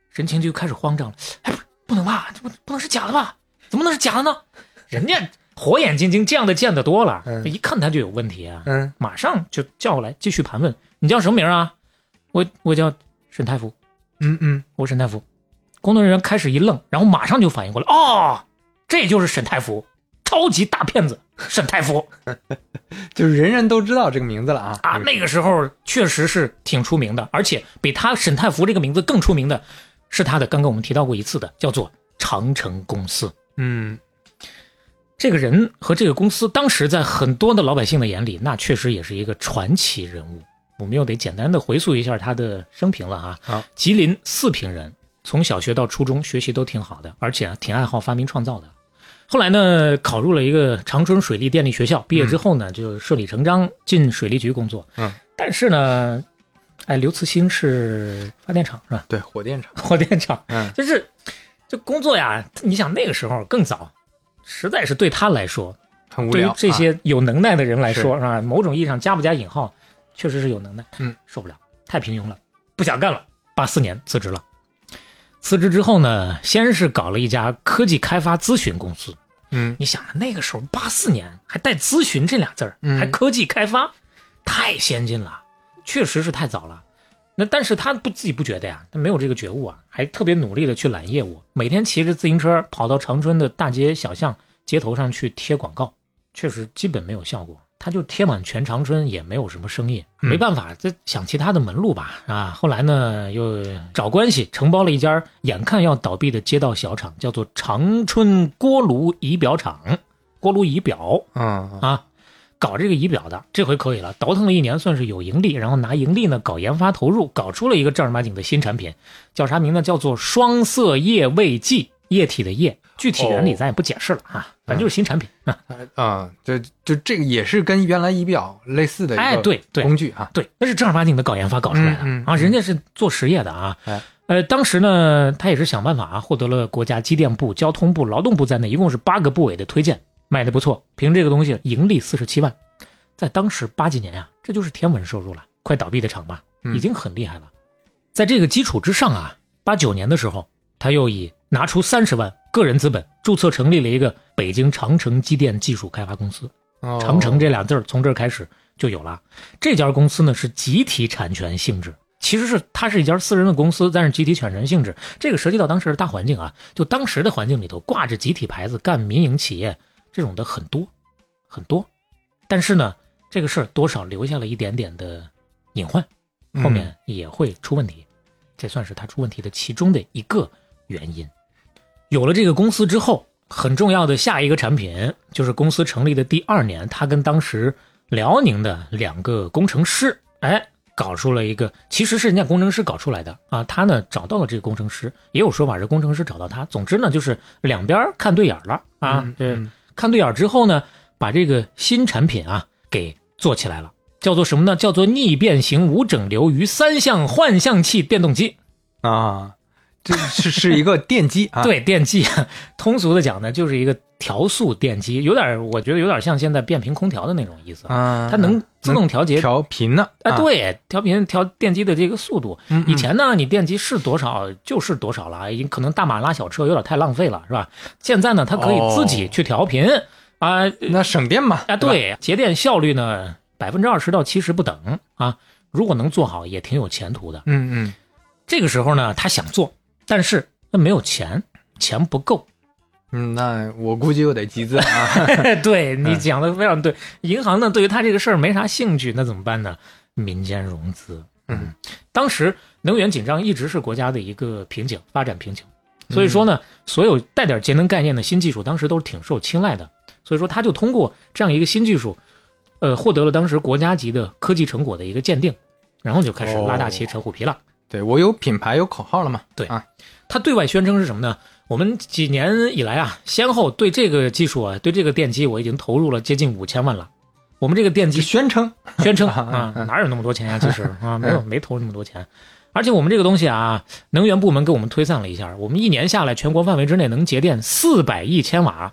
神情就开始慌张了。哎，不，不能吧？这不不能是假的吧？怎么能是假的呢？人家火眼金睛，这样的见得多了，嗯一看他就有问题啊。嗯，马上就叫过来继续盘问。你叫什么名啊？我我叫沈太福。嗯嗯，我沈太福。工作人员开始一愣，然后马上就反应过来，哦，这就是沈太福，超级大骗子 沈太福 就是人人都知道这个名字了啊。啊！那个时候确实是挺出名的，而且比他沈太福这个名字更出名的，是他的刚刚我们提到过一次的，叫做长城公司。嗯，这个人和这个公司，当时在很多的老百姓的眼里，那确实也是一个传奇人物。我们又得简单的回溯一下他的生平了啊。好，吉林四平人，从小学到初中学习都挺好的，而且啊挺爱好发明创造的。后来呢，考入了一个长春水利电力学校，毕业之后呢，就顺理成章进水利局工作。嗯，但是呢，哎，刘慈欣是发电厂是吧？对，火电厂。火电厂，嗯，就是这工作呀，你想那个时候更早，实在是对他来说，对于很无聊。这些有能耐的人来说，是啊，某种意义上加不加引号，确实是有能耐。嗯，受不了，太平庸了，不想干了。八四年辞职了。辞职之后呢，先是搞了一家科技开发咨询公司。嗯，你想那个时候八四年还带咨询这俩字儿，嗯还科技开发，太先进了，确实是太早了。那但是他不自己不觉得呀，他没有这个觉悟啊，还特别努力的去揽业务，每天骑着自行车跑到长春的大街小巷、街头上去贴广告，确实基本没有效果。他就贴满全长春，也没有什么生意，嗯没办法，这想其他的门路吧啊。后来呢，又找关系承包了一家眼看要倒闭的街道小厂，叫做长春锅炉仪表厂，锅炉仪表嗯啊，搞这个仪表的，这回可以了，倒腾了一年，算是有盈利，然后拿盈利呢搞研发投入，搞出了一个正儿八经的新产品，叫啥名呢？叫做双色液位计，液体的液，具体原理咱也不解释了啊，反正就是新产品啊。啊，这就这个也是跟原来仪表类似的一哎，个对对，工具啊。对，那是正儿八经的搞研发搞出来的、嗯嗯啊，人家是做实业的啊。哎呃，当时呢，他也是想办法啊，获得了国家机电部、交通部、劳动部在内，一共是八个部委的推荐，卖的不错。凭这个东西盈利四十七万，在当时八几年呀、这就是天文收入了。快倒闭的厂吧，嗯已经很厉害了。在这个基础之上啊，八九年的时候，他又以拿出三十万个人资本，注册成立了一个北京长城机电技术开发公司。哦长城这俩字儿从这儿开始就有了。这家公司呢是集体产权性质，其实是它是一家私人的公司，但是集体产权性质。这个涉及到当时的大环境啊，就当时的环境里头挂着集体牌子干民营企业这种的很多很多，但是呢，这个事儿多少留下了一点点的隐患，后面也会出问题。这算是他出问题的其中的一个原因。有了这个公司之后，很重要的下一个产品就是公司成立的第二年，他跟当时辽宁的两个工程师，哎，搞出了一个，其实是人家工程师搞出来的啊。他呢找到了这个工程师，也有说法是工程师找到他。总之呢，就是两边看对眼了啊。嗯对，看对眼之后呢，把这个新产品啊给做起来了，叫做什么呢？叫做逆变形无整流于三相换向器电动机。啊，这是是一个电机啊。对，电机，通俗的讲呢，就是一个调速电机，有点，我觉得有点像现在变频空调的那种意思。啊，它能自动调节调频呢。啊，对，调频调电机的这个速度。嗯以前呢，你电机是多少就是多少了，已经可能大马拉小车有点太浪费了，是吧？现在呢，它可以自己去调频啊，那省电嘛。啊，对，节电效率呢，百分之二十到七十不等啊。如果能做好，也挺有前途的。嗯嗯，这个时候呢，他想做，但是那没有钱，钱不够。嗯，那我估计又得集资啊。对 你讲的非常对，银行呢对于他这个事儿没啥兴趣，那怎么办呢？民间融资。嗯，当时能源紧张一直是国家的一个瓶颈，发展瓶颈。所以说呢，所有带点节能概念的新技术，当时都是挺受青睐的。所以说，他就通过这样一个新技术，呃，获得了当时国家级的科技成果的一个鉴定，然后就开始拉大旗扯虎皮了。对我有品牌有口号了嘛？对啊，他对外宣称是什么呢？我们几年以来啊，先后对这个技术啊，对这个电机，我已经投入了接近五千万了。我们这个电机宣称宣称 啊，哪有那么多钱呀、其实啊，没有没投那么多钱。而且我们这个东西啊，能源部门给我们推算了一下，我们一年下来，全国范围之内能节电四百亿千瓦，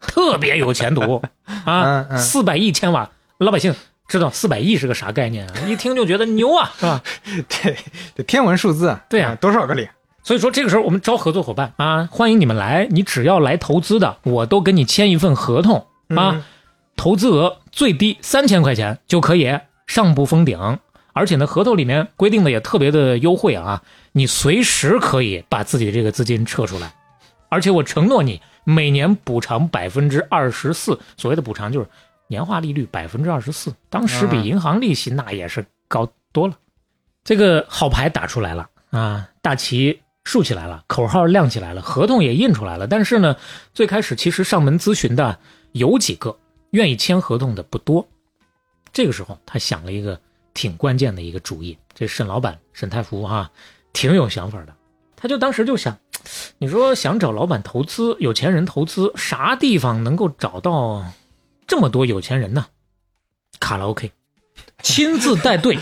特别有前途 啊！四百亿千瓦，老百姓知道四百亿是个啥概念啊？一听就觉得牛啊，是吧？对，这天文数字啊，对呀、多少个零？所以说这个时候我们招合作伙伴啊，欢迎你们来，你只要来投资的，我都跟你签一份合同啊，嗯投资额最低三千块钱就可以，上不封顶。而且呢，合同里面规定的也特别的优惠啊，你随时可以把自己的这个资金撤出来，而且我承诺你每年补偿百分之二十四，所谓的补偿就是年化利率百分之二十四，当时比嗯银行利息那也是高多了。这个好牌打出来了啊，大旗竖起来了，口号亮起来了，合同也印出来了。但是呢，最开始其实上门咨询的有几个，愿意签合同的不多。这个时候，他想了一个挺关键的一个主意。这沈老板沈太福哈、挺有想法的。他就当时就想，你说想找老板投资，有钱人投资，啥地方能够找到这么多有钱人呢？卡拉 OK，亲自带队。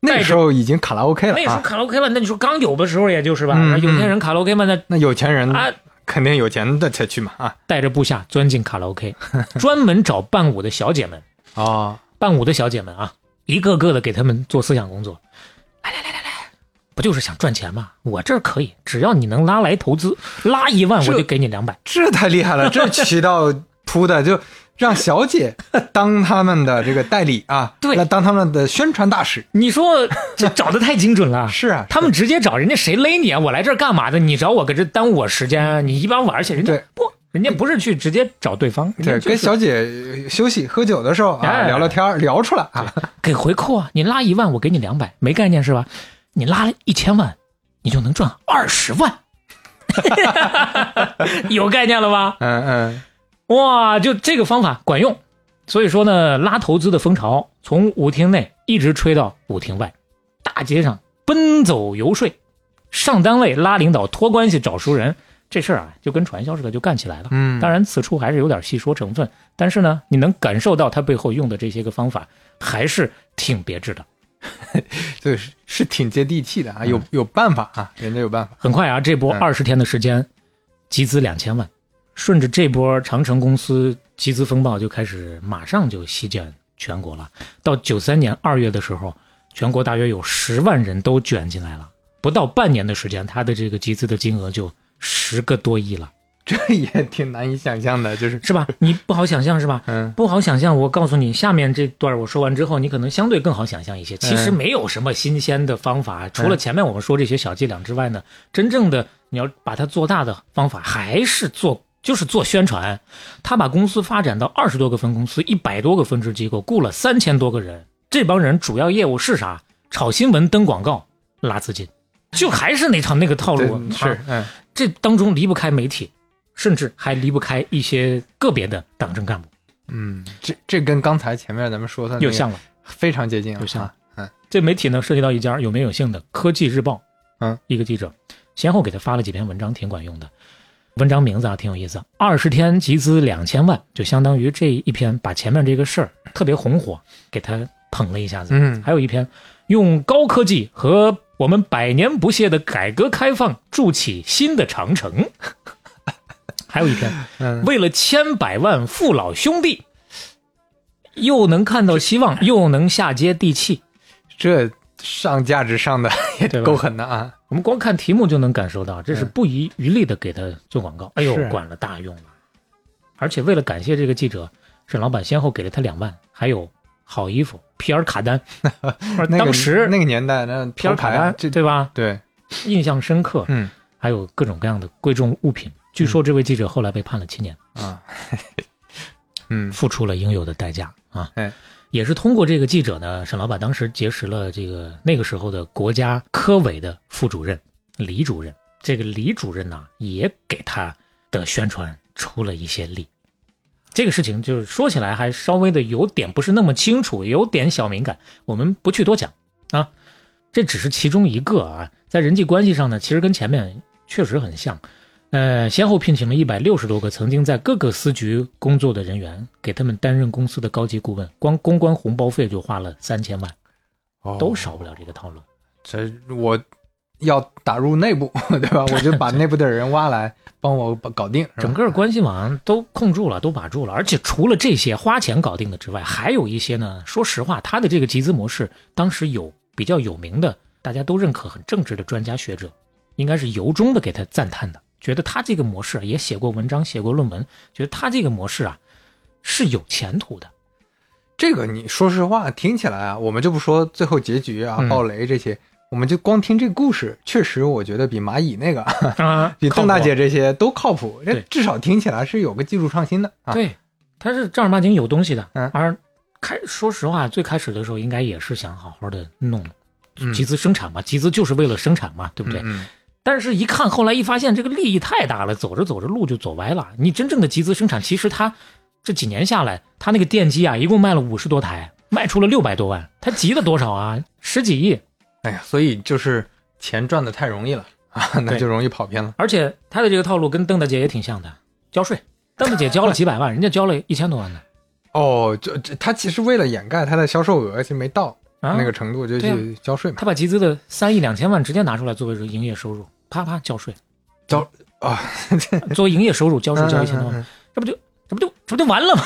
那时候已经卡拉 OK 了那时候啊。卡拉 OK 了，那你说刚有的时候也就是吧，嗯有钱人卡拉 OK 嘛，那那有钱人啊肯定有钱的才去嘛啊。带着部下钻进卡拉 OK，专门找伴舞的小姐们，哦，伴舞的小姐们啊，一个个的给他们做思想工作。来来来来来，不就是想赚钱吗？我这儿可以，只要你能拉来投资，拉一万我就给你两百。这太厉害了，这 渠道铺的就让小姐当他们的这个代理啊，对来当他们的宣传大使。你说这找的太精准了。是啊，他们直接找人家谁勒你啊？我来这儿干嘛的？你找我搁这耽误我时间啊？你一般玩儿去，人家不，人家不是去直接找对方，对，就是跟小姐休息喝酒的时候啊，哎聊聊天聊出来啊。给回扣啊！你拉一万，我给你两百，没概念是吧？你拉了一千万，你就能赚二十万，有概念了吧？嗯嗯，哇，就这个方法管用。所以说呢，拉投资的风潮从舞厅内一直吹到舞厅外，大街上奔走游说，上单位拉领导托关系找熟人，这事儿啊就跟传销似的就干起来了。嗯当然此处还是有点戏说成分，但是呢，你能感受到他背后用的这些个方法还是挺别致的。对，是是挺接地气的啊，有有办法啊，人家有办法。很快啊，这波嗯二十天的时间，集资两千万，顺着这波长城公司集资风暴就开始，马上就席卷全国了。到九三年二月的时候，全国大约有十万人都卷进来了，不到半年的时间，他的这个集资的金额就十个多亿了。这也挺难以想象的，就是是吧？你不好想象是吧？嗯，不好想象。我告诉你，下面这段我说完之后，你可能相对更好想象一些。其实嗯没有什么新鲜的方法，除了前面我们说这些小伎俩之外呢，真正的你要把它做大的方法，还是做就是做宣传。他把公司发展到二十多个分公司，一百多个分支机构，雇了三千多个人。这帮人主要业务是啥？炒新闻、登广告、拉资金，就还是那场那个套路。对是啊嗯，这当中离不开媒体，甚至还离不开一些个别的党政干部。嗯，这这跟刚才前面咱们说的又像了，非常接近了，又像了啊。嗯，这媒体呢涉及到一家有名有姓的《科技日报》，嗯，一个记者先后给他发了几篇文章，挺管用的。文章名字啊挺有意思，二十天集资两千万，就相当于这一篇把前面这个事儿特别红火，给他捧了一下子。嗯还有一篇用高科技和我们百年不懈的改革开放筑起新的长城。还有一篇，嗯为了千百万父老兄弟，又能看到希望，又能下接地气，这上价值上的 也对够狠的啊！我们光看题目就能感受到，这是不遗余力的给他做广告。哎呦管了大用了！而且为了感谢这个记者，沈老板先后给了他两万，还有好衣服皮尔卡丹。那个当时那个年代，那皮尔卡丹对吧？对，印象深刻。嗯还有各种各样的贵重物品。据说这位记者后来被判了七年，啊，嗯付出了应有的代价啊。哎，也是通过这个记者呢，沈老板当时结识了这个那个时候的国家科委的副主任李主任。这个李主任呢，也给他的宣传出了一些力。这个事情就是说起来还稍微的有点不是那么清楚，有点小敏感，我们不去多讲啊。这只是其中一个啊，在人际关系上呢，其实跟前面确实很像。呃，先后聘请了一百六十多个曾经在各个司局工作的人员，给他们担任公司的高级顾问，光公关红包费就花了三千万，哦都少不了这个套路。这我要打入内部，对吧？我就把内部的人挖来帮我把搞定，整个关系网都控住了，都把住了。而且除了这些花钱搞定的之外，还有一些呢。说实话，他的这个集资模式，当时有比较有名的，大家都认可、很正直的专家学者，应该是由衷的给他赞叹的，觉得他这个模式也写过文章、写过论文，觉得他这个模式啊是有前途的。这个你说实话，听起来啊，我们就不说最后结局啊、嗯暴雷这些，我们就光听这个故事，确实我觉得比蚂蚁那个、啊比邓大姐这些都靠谱。至少听起来是有个技术创新的啊。，对，他是正儿八经有东西的。嗯而开说实话，最开始的时候应该也是想好好的弄嗯集资生产嘛，集资就是为了生产嘛，对不对？嗯但是，一看后来一发现这个利益太大了，走着走着路就走歪了。你真正的集资生产，其实他这几年下来，他那个电机啊，一共卖了五十多台，卖出了六百多万，他集了多少啊？十几亿。哎呀，所以就是钱赚的太容易了啊，那就容易跑偏了。而且他的这个套路跟邓大姐也挺像的，交税。邓大姐交了几百万，人家交了一千多万呢。哦，就这他其实为了掩盖他的销售额，其实没到啊那个程度，就去交税嘛。他把集资的三亿两千万直接拿出来作为营业收入，啪啪交税。交啊，作为营业收入交税交一千多万，这不就这不就这不就完了吗？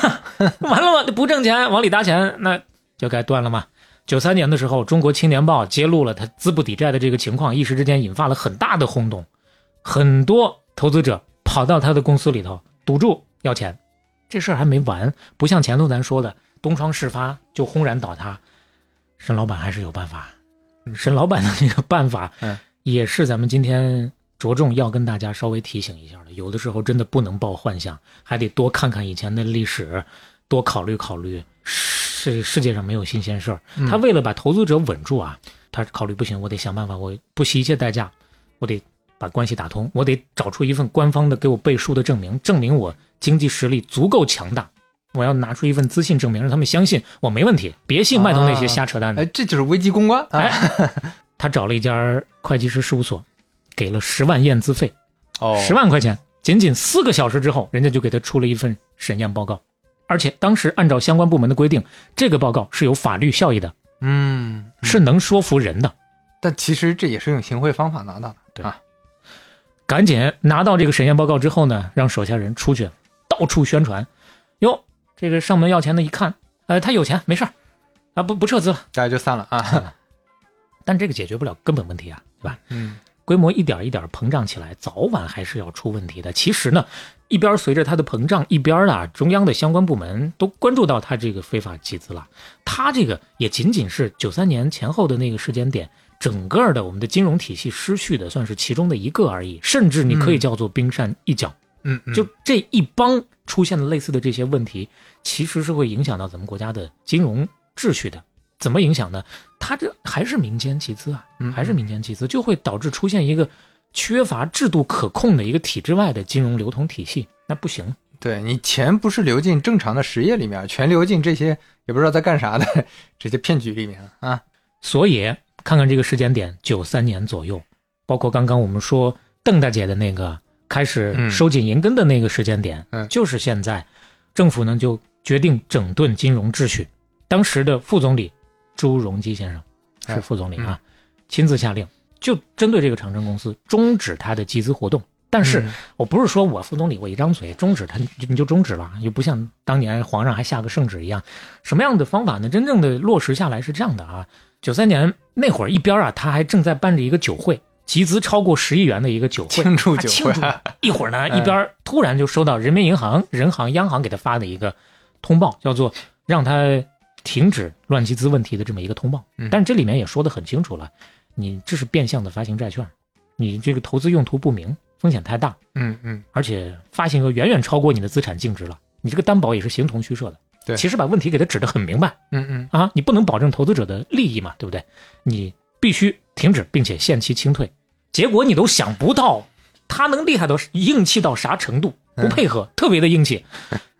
完了吗？不挣钱，往里搭钱，那就该断了吗？九三年的时候，中国青年报揭露了他资不抵债的这个情况，一时之间引发了很大的轰动，很多投资者跑到他的公司里头赌注要钱。这事儿还没完，不像前头咱说的东窗事发就轰然倒塌，沈老板还是有办法。沈老板的这个办法，嗯，也是咱们今天着重要跟大家稍微提醒一下的。有的时候真的不能抱幻想，还得多看看以前的历史，多考虑考虑。世世界上没有新鲜事儿。嗯他为了把投资者稳住啊，他考虑不行，我得想办法，我不惜一切代价，我得把关系打通，我得找出一份官方的给我背书的证明，证明我经济实力足够强大。我要拿出一份资信证明，让他们相信我没问题，别信外头那些瞎扯淡的。哎，这就是危机公关。他找了一家会计师事务所，给了十万验资费，哦，十万块钱，仅仅四个小时之后，人家就给他出了一份审验报告，而且当时按照相关部门的规定，这个报告是有法律效益的，嗯，是能说服人的。但其实这也是用行贿方法拿到的。对啊，赶紧拿到这个审验报告之后呢，让手下人出去到处宣传，哟，这个上门要钱的一看，呃，他有钱没事儿，啊，不不撤资了，大家就散了啊。但这个解决不了根本问题啊，对吧？嗯，规模一点一点膨胀起来，早晚还是要出问题的。其实呢，一边随着它的膨胀，一边啊，中央的相关部门都关注到它这个非法集资了。它这个也仅仅是九三年前后的那个时间点，整个的我们的金融体系失序的，算是其中的一个而已。甚至你可以叫做冰山一角。嗯嗯，就这一帮出现了类似的这些问题，其实是会影响到咱们国家的金融秩序的。怎么影响呢？它这还是民间集资啊，嗯还是民间集资，就会导致出现一个缺乏制度可控的一个体制外的金融流通体系，那不行。对你钱不是流进正常的实业里面，全流进这些也不知道在干啥的这些骗局里面啊。所以看看这个时间点，九三年左右，包括刚刚我们说邓大姐的那个开始嗯收紧银根的那个时间点，嗯就是现在，政府呢就决定整顿金融秩序。当时的副总理朱镕基先生哎是副总理啊，亲自下令，就针对这个长城公司终止它的集资活动。但是嗯我不是说我副总理我一张嘴终止它，你就终止了，又不像当年皇上还下个圣旨一样。什么样的方法呢？真正的落实下来是这样的啊，九三年那会儿一边啊，他还正在办着一个酒会，集资超过十亿元的一个酒会，庆祝酒会啊庆祝 一会儿呢，嗯一边突然就收到人民银行、人行、央行给他发的一个通报，叫做让他停止乱集资问题的这么一个通报。嗯但是这里面也说得很清楚了，你这是变相的发行债券，你这个投资用途不明，风险太大，嗯嗯，而且发行额远远超过你的资产净值了，你这个担保也是形同虚设的。对其实把问题给他指得很明白。嗯嗯啊，你不能保证投资者的利益嘛，对不对？你必须停止，并且限期清退。结果你都想不到，他能厉害到硬气到啥程度？不配合，特别的硬气。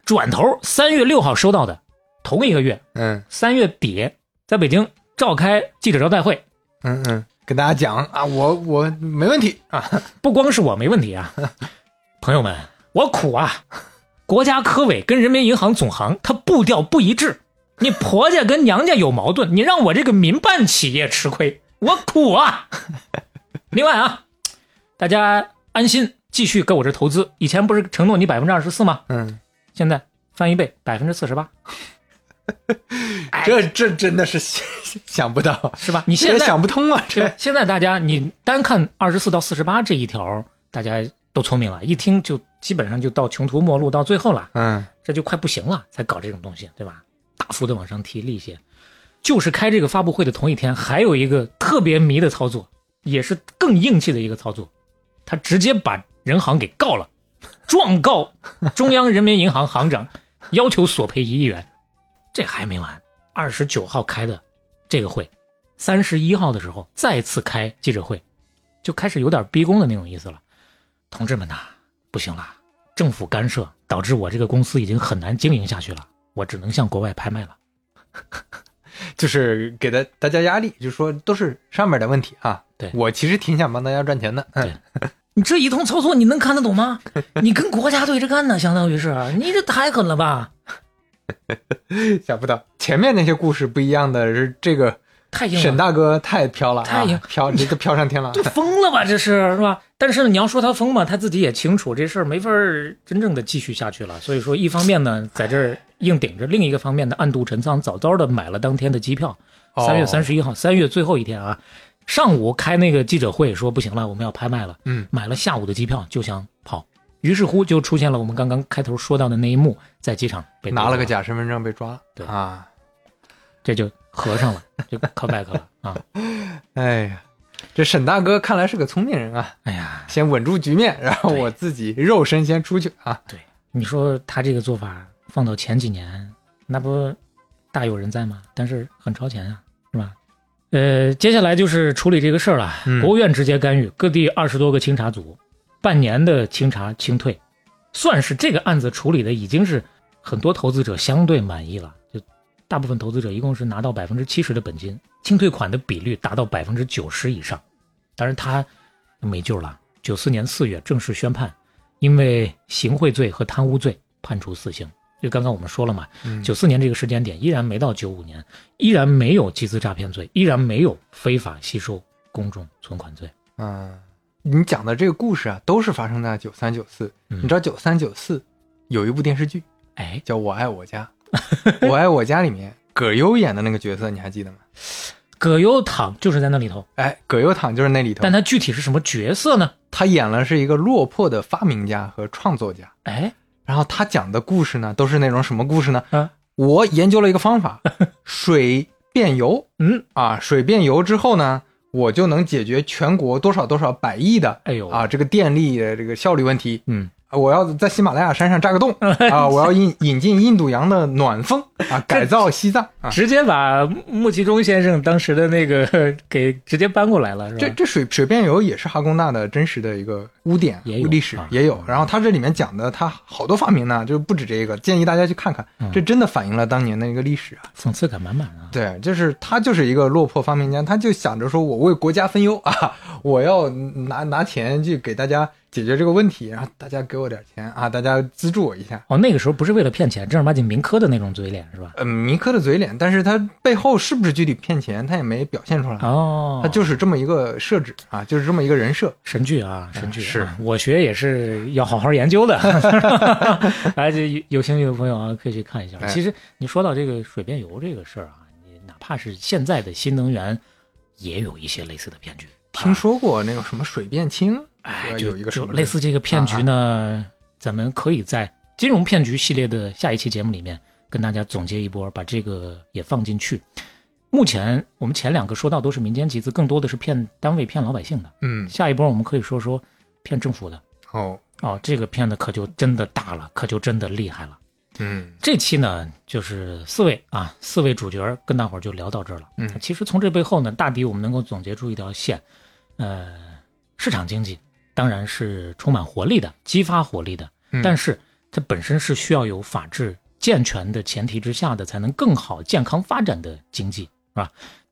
转头三月六号收到的，同一个月，嗯三月底在北京召开记者招待会，嗯嗯，跟大家讲啊，我我没问题啊。不光是我没问题啊，朋友们，我苦啊！国家科委跟人民银行总行，它步调不一致，你婆家跟娘家有矛盾，你让我这个民办企业吃亏，我苦啊！另外啊，大家安心继续给我这投资，以前不是承诺你百分之二十四吗？嗯，现在翻一倍，百分之四十八，这这真的是想 想不到，是吧？你现在想不通啊，这？现在大家你单看二十四到四十八这一条，大家都聪明了，一听就基本上就到穷途末路到最后了，嗯这就快不行了，才搞这种东西，对吧？大幅的往上提利息，就是开这个发布会的同一天，还有一个特别迷的操作，也是更硬气的一个操作，他直接把人行给告了，状告中央人民银行行长，要求索赔一亿元。这还没完，二十九号开的这个会，三十一号的时候再次开记者会，就开始有点逼宫的那种意思了。同志们呐，不行了，政府干涉导致我这个公司已经很难经营下去了，我只能向国外拍卖了。就是给大大家压力，就是说都是上面的问题啊。对我其实挺想帮大家赚钱的。对，你这一通操作，你能看得懂吗？你跟国家对着干呢，相当于是你这太狠了吧？想不到前面那些故事不一样的是这个太硬了，沈大哥太飘了，太硬啊飘，这都飘上天了。这疯了吧？这是是吧？但是呢，你要说他疯吧，他自己也清楚这事儿没法儿真正的继续下去了。所以说，一方面呢，在这儿硬顶着；另一个方面呢，暗度陈仓，早早的买了当天的机票。哦三月三十一号，三月最后一天啊，上午开那个记者会说不行了，我们要拍卖了。嗯，买了下午的机票就想跑，于是乎就出现了我们刚刚开头说到的那一幕，在机场被拿了个假身份证被抓了。对啊，这就合上了，就 callback 了啊！哎呀，这沈大哥看来是个聪明人啊。哎呀，先稳住局面，然后我自己肉身先出去啊。对，你说他这个做法放到前几年，那不大有人在吗？但是很超前啊，是吧？呃，接下来就是处理这个事儿了。嗯国务院直接干预，各地二十多个清查组，半年的清查清退，算是这个案子处理的已经是很多投资者相对满意了。就大部分投资者一共是拿到百分之七十的本金，清退款的比率达到百分之九十以上。当然他没救了。九四年四月正式宣判，因为行贿罪和贪污罪判处死刑。就刚刚我们说了嘛，嗯九四年这个时间点依然没到九五年，依然没有集资诈骗罪，依然没有非法吸收公众存款罪。嗯，你讲的这个故事啊，都是发生在九三九四。嗯你知道九三九四有一部电视剧哎，叫《我爱我家》，《我爱我家》里面葛优演的那个角色你还记得吗？葛优躺就是在那里头，哎，葛优躺就是那里头，但他具体是什么角色呢？他演了是一个落魄的发明家和创作家。哎，然后他讲的故事呢，都是那种什么故事呢？啊，我研究了一个方法，水变油。嗯啊，水变油之后呢，我就能解决全国多少多少百亿的哎呦啊这个电力的这个效率问题。嗯，啊我要在喜马拉雅山上扎个洞啊，我要引引进印度洋的暖风啊，改造西藏啊。直接把穆其中先生当时的那个给直接搬过来了，是吧？这这水水变油也是哈工大的真实的一个污点也有历史啊也有。然后他这里面讲的他好多发明呢，就不止这个，建议大家去看看，嗯这真的反映了当年的一个历史啊。讽刺感满满啊！对，就是他就是一个落魄发明家，他就想着说我为国家分忧啊，我要拿拿钱去给大家解决这个问题，然后大家给我点钱啊，大家资助我一下。哦，那个时候不是为了骗钱，正儿八经民科的那种嘴脸是吧？呃，民科的嘴脸，但是他背后是不是具体骗钱，他也没表现出来。哦，他就是这么一个设置啊，就是这么一个人设。神剧啊，神剧、啊是我学也是要好好研究的。哎，这有有兴趣的朋友啊，可以去看一下。哎其实你说到这个水变油这个事儿啊，你哪怕是现在的新能源，也有一些类似的骗局。听说过那个什么水变氢，哎，就就有一个类似这个骗局呢，啊咱们可以在金融骗局系列的下一期节目里面跟大家总结一波，把这个也放进去。目前我们前两个说到都是民间集资，更多的是骗单位、骗老百姓的。嗯，下一波我们可以说说骗政府的。哦，哦，这个骗的可就真的大了，可就真的厉害了。嗯这期呢，就是四位啊，四位主角跟大伙儿就聊到这儿了。嗯其实从这背后呢，大抵我们能够总结出一条线，呃，市场经济当然是充满活力的，激发活力的，嗯但是它本身是需要有法治健全的前提之下的，才能更好健康发展的经济，是吧？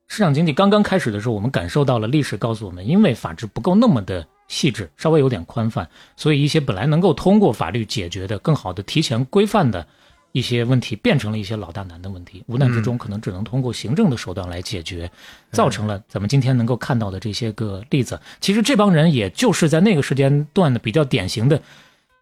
市场经济刚刚开始的时候，我们感受到了历史告诉我们，因为法治不够那么的细致，稍微有点宽泛，所以一些本来能够通过法律解决的、更好的提前规范的一些问题，变成了一些老大难的问题。无奈之中，可能只能通过行政的手段来解决，造成了咱们今天能够看到的这些个例子。其实这帮人也就是在那个时间段的比较典型的，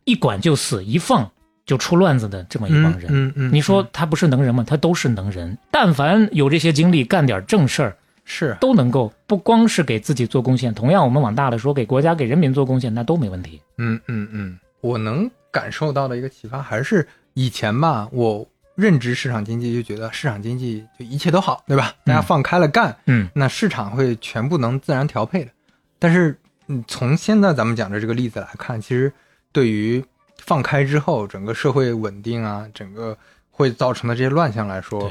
一管就死，一放就出乱子的这么一帮人。嗯嗯，你说他不是能人吗？他都是能人。但凡有这些精力干点正事儿，是都能够不光是给自己做贡献，同样我们往大了说，给国家、给人民做贡献，那都没问题。嗯嗯嗯，我能感受到的一个启发还是以前吧，我认知市场经济就觉得市场经济就一切都好，对吧？大家放开了干，嗯，那市场会全部能自然调配的。但是，嗯，从现在咱们讲的这个例子来看，其实对于放开之后整个社会稳定啊，整个会造成的这些乱象来说，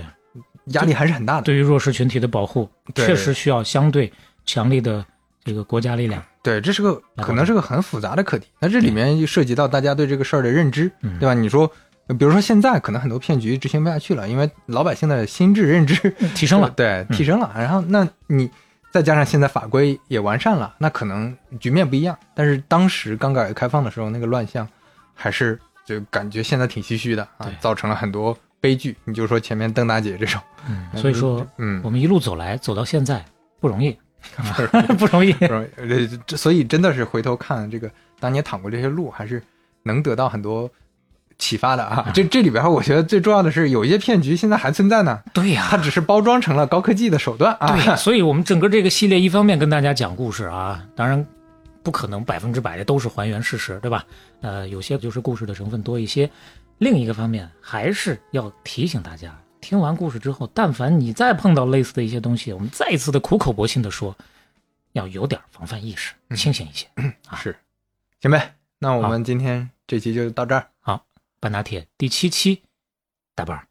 压力还是很大的。对于弱势群体的保护，确实需要相对强力的这个国家力量。对，这是个可能是个很复杂的课题。那这里面就涉及到大家对这个事儿的认知，嗯对吧？你说，比如说现在可能很多骗局执行不下去了，因为老百姓的心智认知提升了，对，提升了。然后，那你再加上现在法规也完善了，那可能局面不一样。但是当时刚改革开放的时候，那个乱象还是就感觉现在挺唏嘘的啊，造成了很多悲剧。你就说前面邓大姐这种，嗯，所以说，嗯，我们一路走来，走到现在不容易，不容易，不容易。所以真的是回头看这个当年淌过这些路，还是能得到很多启发的啊。这这里边我觉得最重要的是，有一些骗局现在还存在呢。对呀、它只是包装成了高科技的手段啊。对，所以我们整个这个系列一方面跟大家讲故事啊，当然不可能百分之百的都是还原事实，对吧？呃，有些就是故事的成分多一些。另一个方面，还是要提醒大家，听完故事之后，但凡你再碰到类似的一些东西，我们再一次的苦口婆心的说，要有点防范意识，清醒一些。嗯是，行呗。那我们今天这期就到这儿。好，半打铁第七期，大半儿。